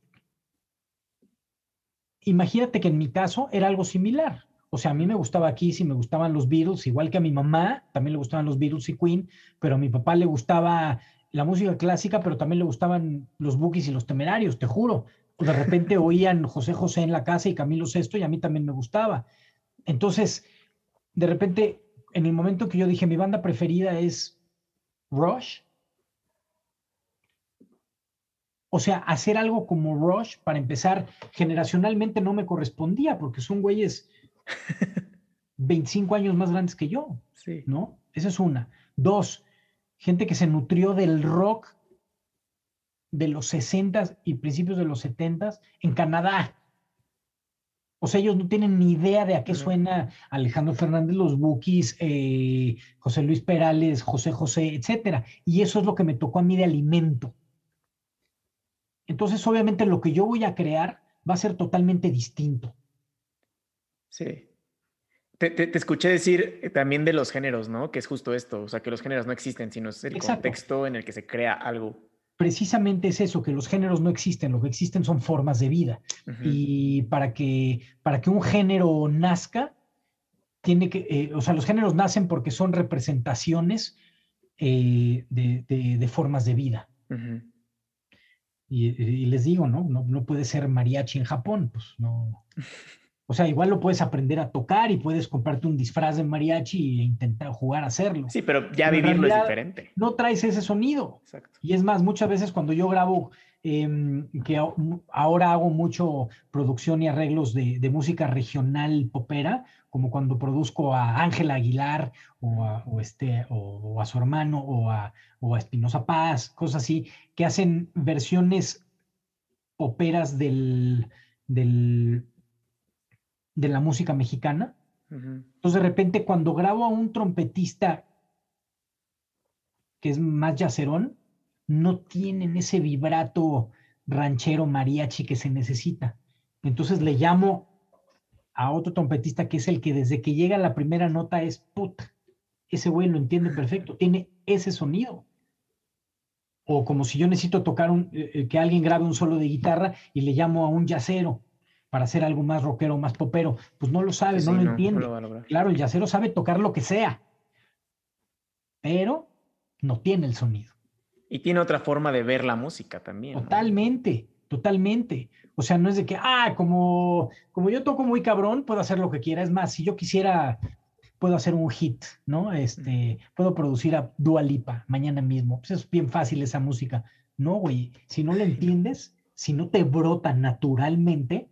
Speaker 3: imagínate que en mi caso era algo similar. O sea, a mí me gustaba Kiss y me gustaban los Beatles, igual que a mi mamá, también le gustaban los Beatles y Queen, pero a mi papá le gustaba la música clásica, pero también le gustaban los Bookies y los Temerarios, te juro. De repente oían José José en la casa y Camilo Sesto y a mí también me gustaba. Entonces, de repente, en el momento que yo dije mi banda preferida es Rush, o sea, hacer algo como Rush, para empezar, generacionalmente no me correspondía, porque son güeyes 25 años más grandes que yo. Sí. ¿No? Esa es una. Dos, gente que se nutrió del rock de los 60 y principios de los 70 en Canadá. O sea, ellos no tienen ni idea de a qué suena Alejandro Fernández, los Bookies, eh, José Luis Perales, José José, etcétera. Y eso es lo que me tocó a mí de alimento. Entonces, obviamente, lo que yo voy a crear va a ser totalmente distinto.
Speaker 1: Sí. Te, escuché decir eh, también de los géneros, ¿no? Que es justo esto, o sea, que los géneros no existen, sino es el contexto en el que se crea algo.
Speaker 3: Precisamente es eso, que los géneros no existen, lo que existen son formas de vida. Y para que, para que un género nazca, tiene que, eh, o sea, los géneros nacen porque son representaciones eh, de, formas de vida. Y, les digo, ¿no? ¿no? puede ser mariachi en Japón, pues no. O sea, igual lo puedes aprender a tocar y puedes comprarte un disfraz de mariachi e intentar jugar a hacerlo.
Speaker 1: Sí, pero ya vivirlo es diferente.
Speaker 3: No traes ese sonido. Exacto. Y es más, muchas veces cuando yo grabo, em, que ahora hago mucho producción y arreglos de, de música regional popera, como cuando produzco a Ángela Aguilar o a, este, o, a su hermano o a, o a Espinosa Paz, cosas así, que hacen versiones operas del, del, de la música mexicana. Entonces de repente cuando grabo a un trompetista que es más yacerón, no tienen ese vibrato ranchero mariachi que se necesita. Entonces le llamo a otro trompetista que es el que desde que llega la primera nota es puta. Ese güey lo entiende perfecto, tiene ese sonido. O como si yo necesito tocar un, eh, eh, que alguien grabe un solo de guitarra y le llamo a un yacero para hacer algo más rockero, más popero, pues no lo sabe, no lo entiende. claro, el yacero sabe tocar lo que sea, pero no tiene el sonido.
Speaker 1: Y tiene otra forma de ver la música también.
Speaker 3: Totalmente, totalmente. O sea, no es de que, ah, como, como yo toco muy cabrón, puedo hacer lo que quiera. Es más, si yo quisiera, puedo hacer un hit, ¿no? Este, puedo producir a Dua Lipa mañana mismo. Pues es bien fácil esa música. No, güey, si no la entiendes, si no te brota naturalmente,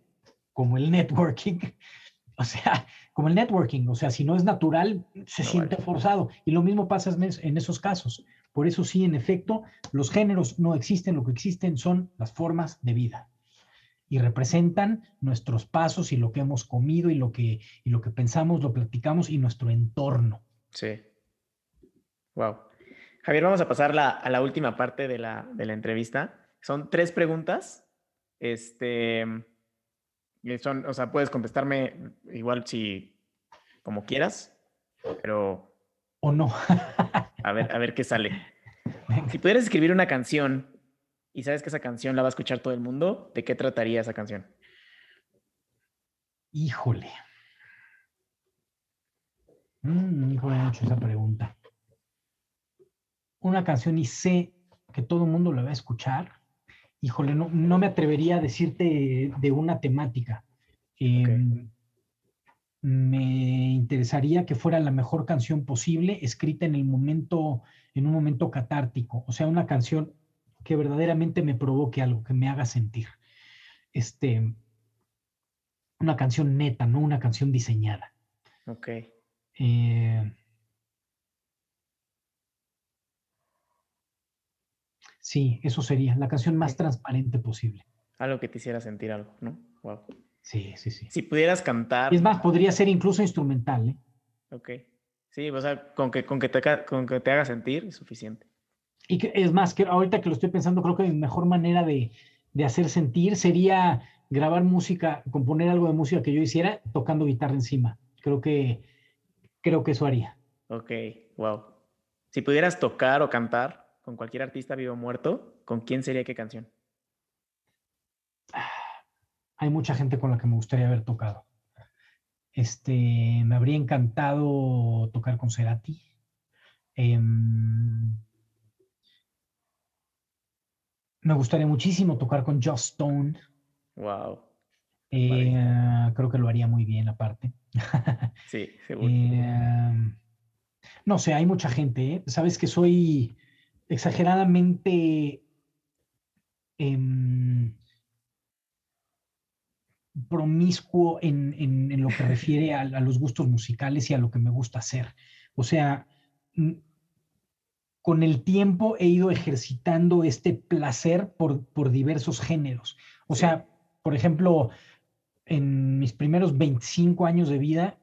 Speaker 3: como el networking, o sea, como el networking, o sea, si no es natural, se siente forzado. Y lo mismo pasa en esos casos. Por eso sí, en efecto, los géneros no existen, lo que existen son las formas de vida y representan nuestros pasos y lo que hemos comido y lo que, y lo que pensamos, lo platicamos y nuestro entorno.
Speaker 1: Sí. Wow. Javier, vamos a pasar a la última parte de la, entrevista. Son tres preguntas. Este, son, o sea, puedes contestarme igual si, como quieras, pero...
Speaker 3: O no.
Speaker 1: a ver, a ver qué sale. Si pudieras escribir una canción y sabes que esa canción la va a escuchar todo el mundo, ¿de qué trataría esa canción?
Speaker 3: Híjole. Mm, híjole, he hecho esa pregunta. Una canción y sé que todo el mundo la va a escuchar. Híjole, no, no me atrevería a decirte de una temática. Em, me interesaría que fuera la mejor canción posible, escrita en el momento, en un momento catártico, o sea, una canción que verdaderamente me provoque algo, que me haga sentir. Este, una canción neta, no una canción diseñada.
Speaker 1: Ok.
Speaker 3: Eh, sí, eso sería la canción más transparente posible.
Speaker 1: Algo que te hiciera sentir algo, ¿no? Wow.
Speaker 3: Sí, sí, sí.
Speaker 1: Si pudieras cantar.
Speaker 3: Es más, podría ser incluso instrumental, ¿eh?
Speaker 1: Ok. Sí, o sea, con que, con que, te, con que te haga sentir es suficiente.
Speaker 3: Y que, es más, que ahorita que lo estoy pensando, creo que mi mejor manera de, de hacer sentir sería grabar música, componer algo de música que yo hiciera tocando guitarra encima. Creo que, creo que eso haría.
Speaker 1: Ok, wow. Si pudieras tocar o cantar con cualquier artista vivo o muerto, ¿con quién sería qué canción?
Speaker 3: Hay mucha gente con la que me gustaría haber tocado. Este, me habría encantado tocar con Cerati. Em, me gustaría muchísimo tocar con Joss Stone.
Speaker 1: Wow.
Speaker 3: Eh, creo que lo haría muy bien aparte.
Speaker 1: sí, seguro.
Speaker 3: Em, no sé, hay mucha gente. ¿eh? Sabes que soy exageradamente em, promiscuo en, lo que refiere a, los gustos musicales y a lo que me gusta hacer. O sea, mm, con el tiempo he ido ejercitando este placer por, por diversos géneros. O sea, por ejemplo, en mis primeros 25 años de vida,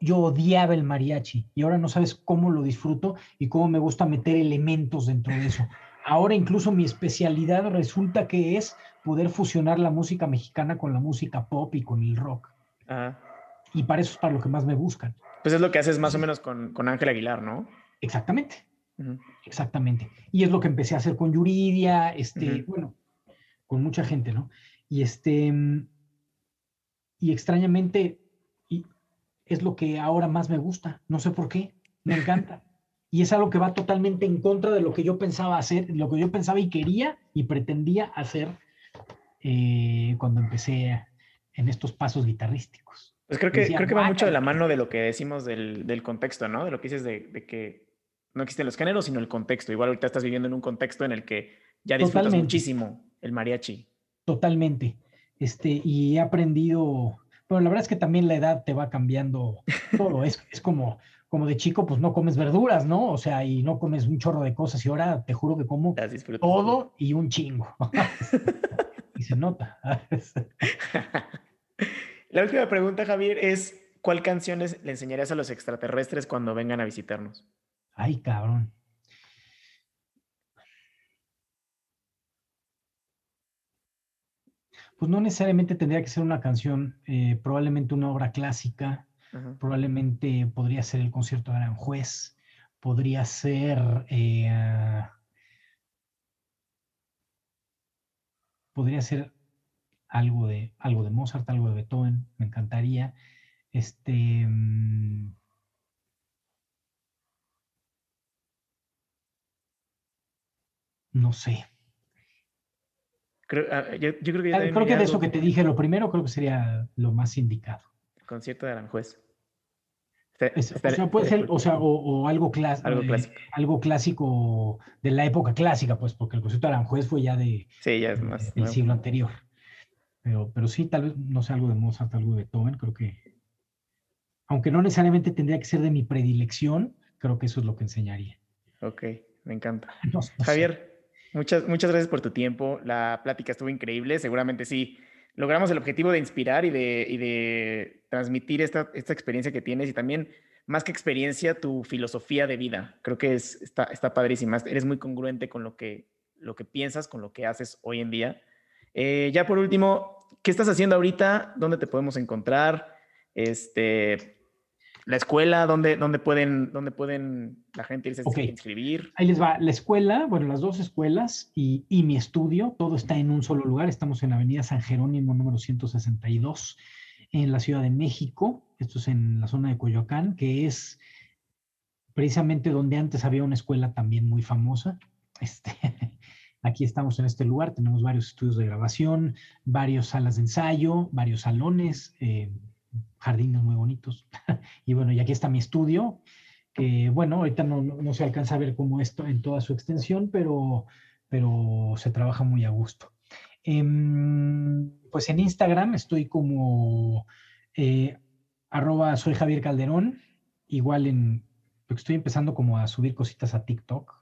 Speaker 3: yo odiaba el mariachi y ahora no sabes cómo lo disfruto y cómo me gusta meter elementos dentro de eso. Ahora incluso mi especialidad resulta que es poder fusionar la música mexicana con la música pop y con el rock. Y para eso es para lo que más me buscan.
Speaker 1: Pues es lo que haces más o menos con, con Ángel Aguilar, ¿no?
Speaker 3: Exactamente. Exactamente. Y es lo que empecé a hacer con Yuridia, este, bueno, con mucha gente, ¿no? Y este, y extrañamente, y es lo que ahora más me gusta. No sé por qué. Me encanta. Y es algo que va totalmente en contra de lo que yo pensaba hacer, lo que yo pensaba y quería y pretendía hacer eh, cuando empecé en estos pasos guitarrísticos.
Speaker 1: Pues creo que, creo que va mucho de la mano de lo que decimos del, del contexto, ¿no? De lo que dices de, de, que no existen los géneros, sino el contexto. Igual ahorita estás viviendo en un contexto en el que ya disfrutas muchísimo el mariachi.
Speaker 3: Totalmente. Este, y he aprendido, bueno, la verdad es que también la edad te va cambiando todo. es, es como, como de chico, pues no comes verduras, ¿no? O sea, y no comes un chorro de cosas. Y ahora te juro que como todo y un chingo. y se nota.
Speaker 1: La última pregunta, Javier, es: ¿cuál canciones le enseñarías a los extraterrestres cuando vengan a visitarnos?
Speaker 3: Ay, cabrón. Pues no necesariamente tendría que ser una canción, eh, probablemente una obra clásica Probablemente podría ser el concierto de Aranjuez, podría ser... Eh, podría ser algo de, algo de Mozart, algo de Beethoven, me encantaría. Este... Mm, no sé.
Speaker 1: Creo, ah, yo, creo que,
Speaker 3: ah, creo que de eso que te dije, lo primero creo que sería lo más indicado.
Speaker 1: concierto de Aranjuez.
Speaker 3: O sea, puede ser, o sea, o, algo, clásico, algo, clásico. algo clásico de la época clásica, pues, porque el concierto de Aranjuez fue ya de
Speaker 1: sí, ya es más
Speaker 3: del siglo anterior. Pero, pero sí, tal vez, no sé, algo de Mozart, algo de Beethoven, creo que, aunque no necesariamente tendría que ser de mi predilección, creo que eso es lo que enseñaría.
Speaker 1: Ok, me encanta. Javier, muchas, muchas gracias por tu tiempo. La plática estuvo increíble. Seguramente sí logramos el objetivo de inspirar y de, y de transmitir esta, esta, experiencia que tienes y también, más que experiencia, tu filosofía de vida. Creo que es, está, está padrísima. Eres muy congruente con lo que, lo que piensas, con lo que haces hoy en día. Eh, ya por último, ¿qué estás haciendo ahorita? ¿Dónde te podemos encontrar? Este, la escuela, ¿dónde, dónde, pueden, dónde pueden la gente irse a inscribir?
Speaker 3: Ahí les va. La escuela, bueno, las dos escuelas y, y, mi estudio, todo está en un solo lugar. Estamos en la Avenida San Jerónimo, número 162, en la Ciudad de México. Esto es en la zona de Coyoacán, que es precisamente donde antes había una escuela también muy famosa. Este, aquí estamos en este lugar, tenemos varios estudios de grabación, varias salas de ensayo, varios salones. Eh, jardines muy bonitos. y bueno, y aquí está mi estudio, que bueno, ahorita no, no, se alcanza a ver como esto en toda su extensión, pero, pero se trabaja muy a gusto. Em, pues en Instagram estoy como eh, arroba soy Javier Calderón, igual en, estoy empezando como a subir cositas a TikTok.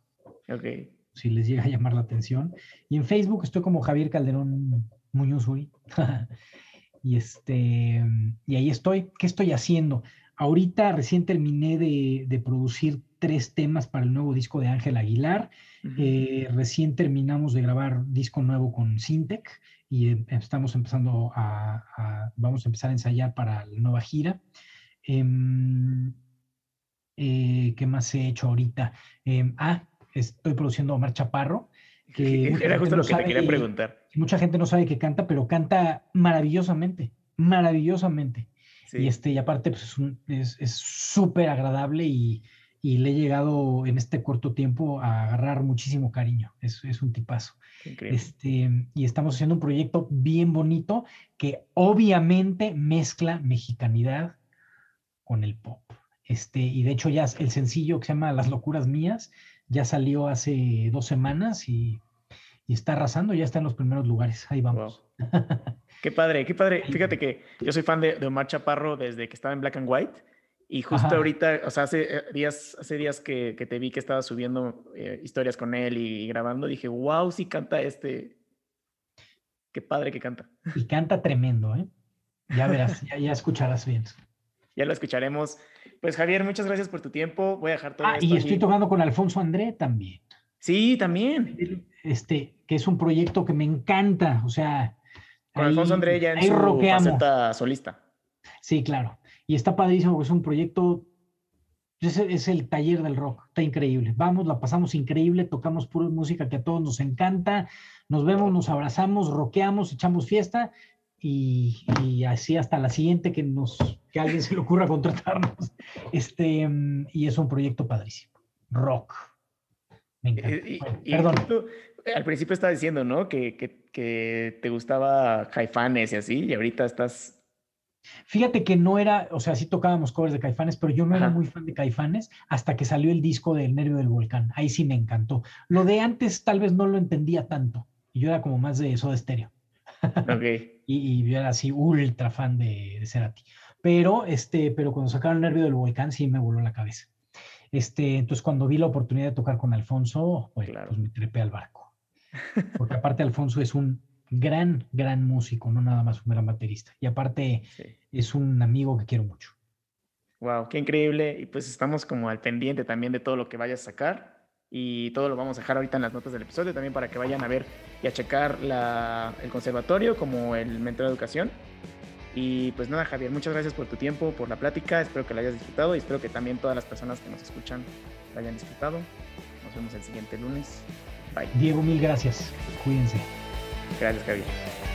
Speaker 1: Ok.
Speaker 3: Si les llega a llamar la atención. Y en Facebook estoy como Javier Calderón Muñoz y este, y ahí estoy. ¿Qué estoy haciendo? Ahorita recién terminé de, producir tres temas para el nuevo disco de Ángel Aguilar. Eh, recién terminamos de grabar disco nuevo con Sintec y em, estamos empezando a, vamos a empezar a ensayar para la nueva gira. Em, eh, ¿Qué más he hecho ahorita? Em, ah, estoy produciendo a Omar Chaparro.
Speaker 1: Que Era justo lo que te quería preguntar.
Speaker 3: Mucha gente no sabe que canta, pero canta maravillosamente, maravillosamente. Y, este, y aparte, pues es súper agradable y, y, le he llegado en este corto tiempo a agarrar muchísimo cariño. Es, es un tipazo. Este, y estamos haciendo un proyecto bien bonito que obviamente mezcla mexicanidad con el pop. Este, y de hecho ya el sencillo que se llama Las locuras mías ya salió hace dos semanas y, y está arrasando, ya está en los primeros lugares. Ahí vamos.
Speaker 1: Qué padre, qué padre. Fíjate que yo soy fan de, de, Omar Chaparro desde que estaba en Black and White. Y justo ahorita, o sea, hace eh, días, hace días que, que te vi que estabas subiendo eh, historias con él y, grabando, dije, wow, sí canta este. Qué padre que canta.
Speaker 3: Y canta tremendo, ¿eh? Ya verás, ya, ya escucharás bien.
Speaker 1: Ya lo escucharemos. Pues Javier, muchas gracias por tu tiempo. Voy a dejar todo.
Speaker 3: Ah, y estoy tocando con Alfonso André también.
Speaker 1: Sí, también.
Speaker 3: Este, que es un proyecto que me encanta. O sea,
Speaker 1: con Alfonso André ya en su faceta solista.
Speaker 3: Sí, claro. Y está padrísimo, es un proyecto, es, es, el taller del rock, está increíble. Vamos, la pasamos increíble, tocamos pura música que a todos nos encanta, nos vemos, nos abrazamos, rockeamos, echamos fiesta y, y, así hasta la siguiente que nos que alguien se le ocurra contratarnos. Este, y es un proyecto padrísimo. Rock. Me encanta. perdón
Speaker 1: al principio estaba diciendo, ¿no? Que, que, te gustaba Caifanes y así, y ahorita estás...
Speaker 3: Fíjate que no era, o sea, sí tocábamos covers de Caifanes, pero yo no era muy fan de Caifanes hasta que salió el disco del Nervio del Volcán. Ahí sí me encantó. Lo de antes tal vez no lo entendía tanto. Y yo era como más de eso de estéreo.
Speaker 1: Ok.
Speaker 3: y, yo era así ultra fan de, de Cerati. Pero, este, pero cuando sacaron el Nervio del Volcán sí me voló la cabeza. Este, entonces cuando vi la oportunidad de tocar con Alfonso, pues, pues me trepé al barco. Porque aparte Alfonso es un gran, gran músico, no nada más un gran baterista. Y aparte es un amigo que quiero mucho.
Speaker 1: Wow, qué increíble. Y pues estamos como al pendiente también de todo lo que vayas a sacar. Y todo lo vamos a dejar ahorita en las notas del episodio también para que vayan a ver y a checar el conservatorio como el Mentor de Educación. Y pues nada, Javier, muchas gracias por tu tiempo, por la plática. Espero que la hayas disfrutado y espero que también todas las personas que nos escuchan la hayan disfrutado. Nos vemos el siguiente lunes.
Speaker 3: Diego, mil gracias. Cuídense.
Speaker 1: Gracias, Javier.